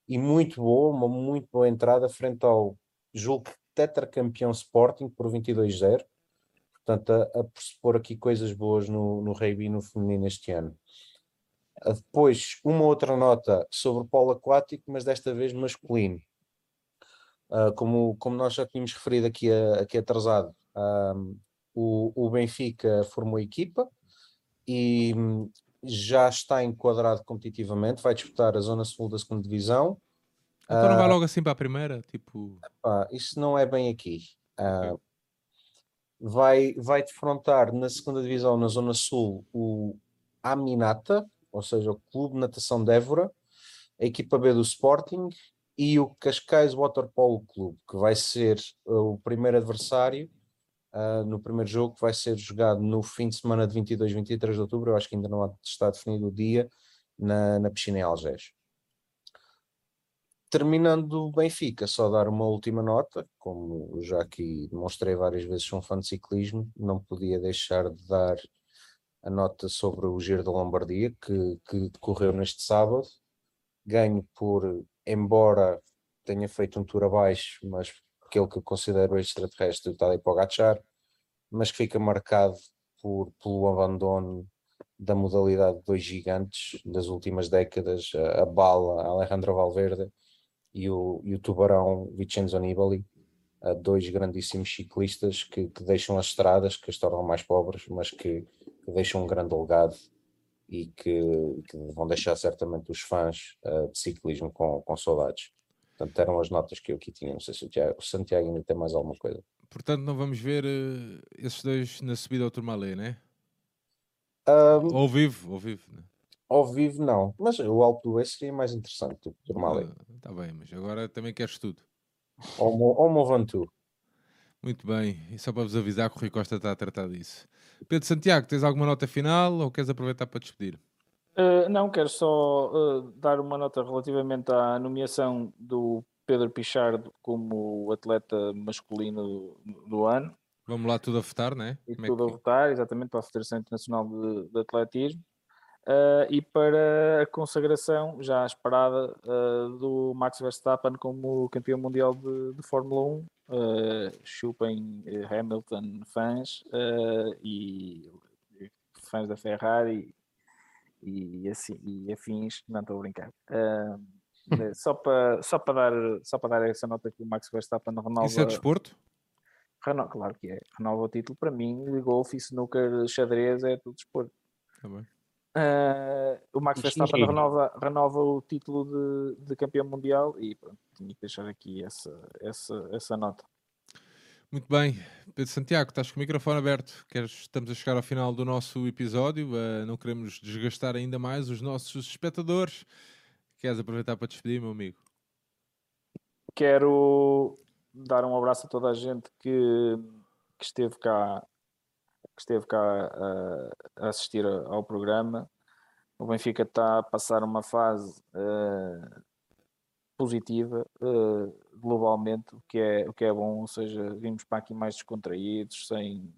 e muito boa, uma muito boa entrada frente ao, julgo tetracampeão Sporting por 22-0. Portanto, a, a pressupor aqui coisas boas no, no rugby no feminino este ano. Ah, depois, uma outra nota sobre o polo aquático, mas desta vez masculino. Uh, como, como nós já tínhamos referido aqui, aqui atrasado, um, o, o Benfica formou equipa e hum, já está enquadrado competitivamente, vai disputar a zona sul da segunda divisão. Então não vai ah, logo assim para a primeira? Tipo... Epá, isso não é bem aqui. Uh, vai, vai defrontar na segunda divisão, na zona sul, o Aminata, ou seja, o Clube Natação de Évora, a equipa B do Sporting e o Cascais Waterpolo Clube, que vai ser uh, o primeiro adversário uh, no primeiro jogo, que vai ser jogado no fim de semana de 22 e 23 de outubro. Eu acho que ainda não está definido o dia na, na piscina em Algés. Terminando o Benfica, só dar uma última nota, como já aqui demonstrei várias vezes, sou um fã de ciclismo, não podia deixar de dar a nota sobre o Giro da Lombardia, que, que decorreu neste sábado. Ganho por, embora tenha feito um tour abaixo, mas aquele que eu considero extraterrestre, o Tadej Pogacar, mas que fica marcado por, pelo abandono da modalidade de dois gigantes das últimas décadas, a, a bala Alejandro Valverde e o, e o tubarão Vincenzo Nibali, dois grandíssimos ciclistas que, que, deixam as estradas, que as tornam mais pobres, mas que que deixam um grande legado e que, que vão deixar certamente os fãs uh, de ciclismo com, com saudades. Portanto, eram as notas que eu aqui tinha. Não sei se o, Tiago, o Santiago ainda tem mais alguma coisa. Portanto, não vamos ver uh, esses dois na subida ao Turmalé, né? Um, ao vivo, ao vivo. Né? Ao vivo, não. Mas o Alpe do seria mais interessante do que o Turmalé. Está ah, bem, mas agora também queres tudo. Ou o Movantu. Muito bem. E só para vos avisar que o Rui Costa está a tratar disso. Pedro Santiago, tens alguma nota final ou queres aproveitar para despedir? Uh, não, quero só uh, dar uma nota relativamente à nomeação do Pedro Pichardo como atleta masculino do ano. Vamos lá tudo a votar, não é? E Como é tudo é que... a votar, exatamente, para a Federação Internacional de, de Atletismo. Uh, e para a consagração já esperada uh, do Max Verstappen como campeão mundial de, de Fórmula 1. Uh, eh, chupem Hamilton fãs e fãs da Ferrari e, e, assim, e afins, não estou a brincar. só para só para dar só para dar essa nota que o Max Verstappen renova. Isso é desporto? Reno, claro que é. Renova o título para mim. Golfe, snooker, xadrez é tudo desporto. Tá bem. Uh, o Max Verstappen renova, renova o título de, de campeão mundial e pronto, tinha que deixar aqui essa, essa, essa nota. Muito bem, Pedro Santiago, estás com o microfone aberto. Queres, estamos a chegar ao final do nosso episódio. Uh, não queremos desgastar ainda mais os nossos espectadores. Queres aproveitar para despedir, meu amigo? Quero dar um abraço a toda a gente que, que esteve cá que esteve cá a, a assistir ao programa. O Benfica está a passar uma fase uh, positiva uh, globalmente, o que, é, o que é bom, ou seja, vimos para aqui mais descontraídos, sem,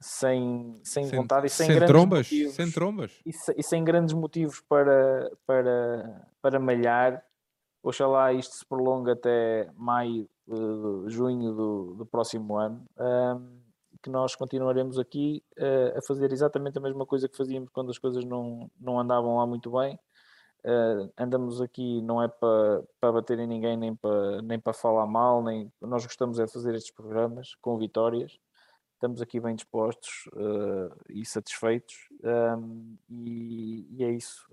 sem, sem, sem vontade e sem, sem grandes trombas, motivos, sem trombas e, e, sem grandes motivos para, para, para malhar. Oxalá isto se prolonga até maio, uh, junho do, do próximo ano. Um, que nós continuaremos aqui uh, a fazer exatamente a mesma coisa que fazíamos quando as coisas não, não andavam lá muito bem. Uh, andamos aqui não é para pa bater em ninguém, nem para nem para falar mal, nem nós gostamos é de fazer estes programas com vitórias. Estamos aqui bem dispostos uh, e satisfeitos, um, e, e, é isso.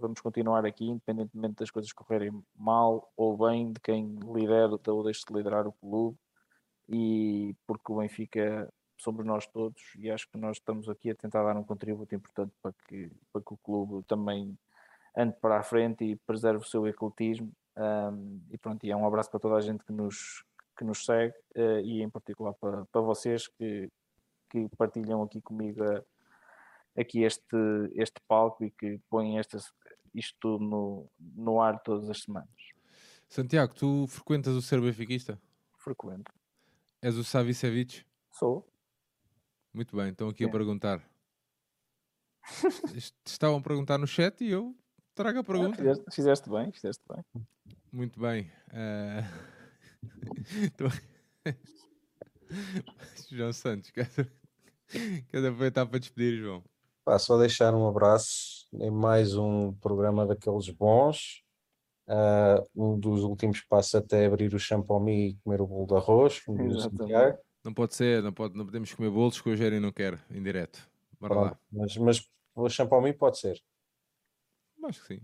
Vamos continuar aqui, independentemente das coisas correrem mal ou bem, de quem lidera ou deixe de liderar o clube, e porque o Benfica somos nós todos, e acho que nós estamos aqui a tentar dar um contributo importante para que, para que o clube também ande para a frente e preserve o seu ecletismo. Um, e pronto, e é um abraço para toda a gente que nos, que nos segue uh, e em particular para, para vocês que, que partilham aqui comigo a, aqui este, este palco e que põem estas, isto tudo no, no ar todas as semanas. Santiago, tu frequentas o ser benfiquista? Frequento. És o Savicevic? Sou. Muito bem, estão aqui é. a perguntar. Estavam a perguntar no chat e eu trago a pergunta. Ah, fizeste, fizeste, bem, fizeste bem. Muito bem. Uh... João Santos, quer, quer aproveitar para despedir, João? Pá, só deixar um abraço em mais um programa daqueles bons. Uh, um dos últimos passos até abrir o champomi e comer o bolo de arroz, como diz o Não pode ser, não, pode, não podemos comer bolos que o Jerry não quer, em direto. Bora Pronto, lá. Mas, mas o champomi pode ser. Acho que sim.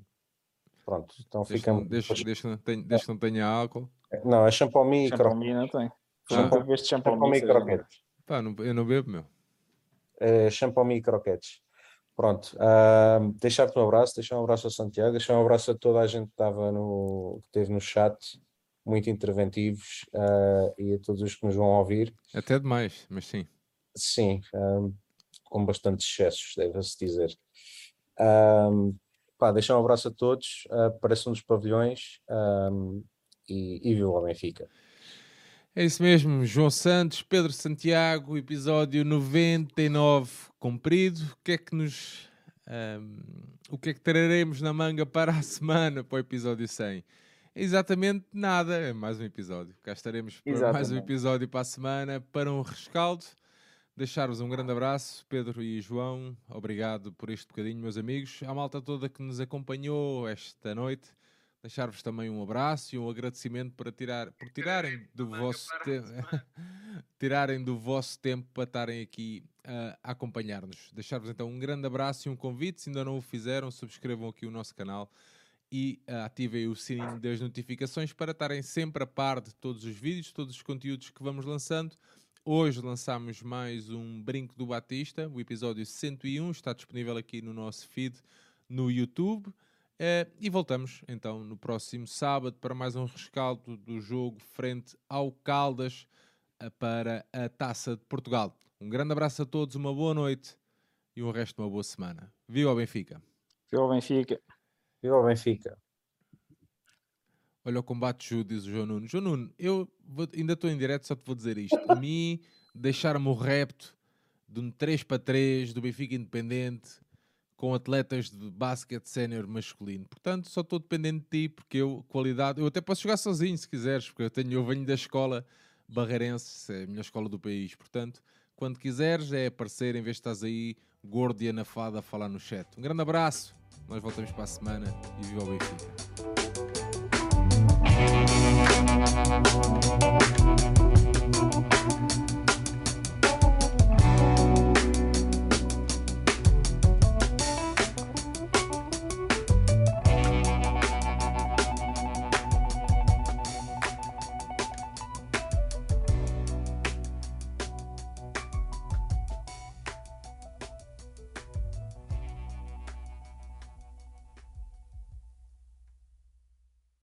Pronto, então deixa, ficamos. Deixa, deixa, deixa, deixa, deixa não tenha álcool. Não, é champomi e croquete. não tem. Ah. Champomi e croquetes. Pá, não, eu não bebo, meu. É champomi e croquetes. Pronto, uh, deixar-te um abraço, deixar um abraço a Santiago, deixar um abraço a toda a gente que estava no, que esteve no chat, muito interventivos, uh, e a todos os que nos vão ouvir. Até demais, mas sim. Sim, um, com bastantes excessos, deve-se dizer. Um, pá, deixar um abraço a todos, uh, apareçam nos pavilhões um, e, e viva o Benfica. É isso mesmo, João Santos, Pedro Santiago, episódio 99 cumprido. O que é que nos. Um, o que é que traremos na manga para a semana para o episódio 100? Exatamente nada, é mais um episódio. Cá estaremos para Exatamente. mais um episódio para a semana para um rescaldo. Deixar-vos um grande abraço, Pedro e João. Obrigado por este bocadinho, meus amigos. À malta toda que nos acompanhou esta noite. Deixar-vos também um abraço e um agradecimento para tirar, por tirarem do vosso tempo tirarem do vosso tempo para estarem aqui uh, a acompanhar-nos. Deixar-vos então um grande abraço e um convite. Se ainda não o fizeram, subscrevam aqui o nosso canal e uh, ativem o sininho das notificações para estarem sempre a par de todos os vídeos, todos os conteúdos que vamos lançando. Hoje lançamos mais um Brinco do Batista, o episódio 101, está disponível aqui no nosso feed no YouTube. Uh, e voltamos então no próximo sábado para mais um rescaldo do jogo frente ao Caldas uh, para a Taça de Portugal. Um grande abraço a todos, uma boa noite e um resto de uma boa semana. Viva o Benfica! Viva o Benfica! Viva o Benfica! Olha o combate Ju, diz o João Nuno. João Nuno, eu vou, ainda estou em direto, só te vou dizer isto. A mim, deixar-me o repto de um 3 para 3 do Benfica Independente com atletas de basquete sénior masculino. Portanto, só estou dependente de ti, porque eu, qualidade, eu até posso jogar sozinho se quiseres, porque eu, tenho, eu venho da escola barreirense, é a melhor escola do país. Portanto, quando quiseres, é aparecer em vez de estás aí gordo e anafado a falar no chat. Um grande abraço, nós voltamos para a semana e viva o Benfica.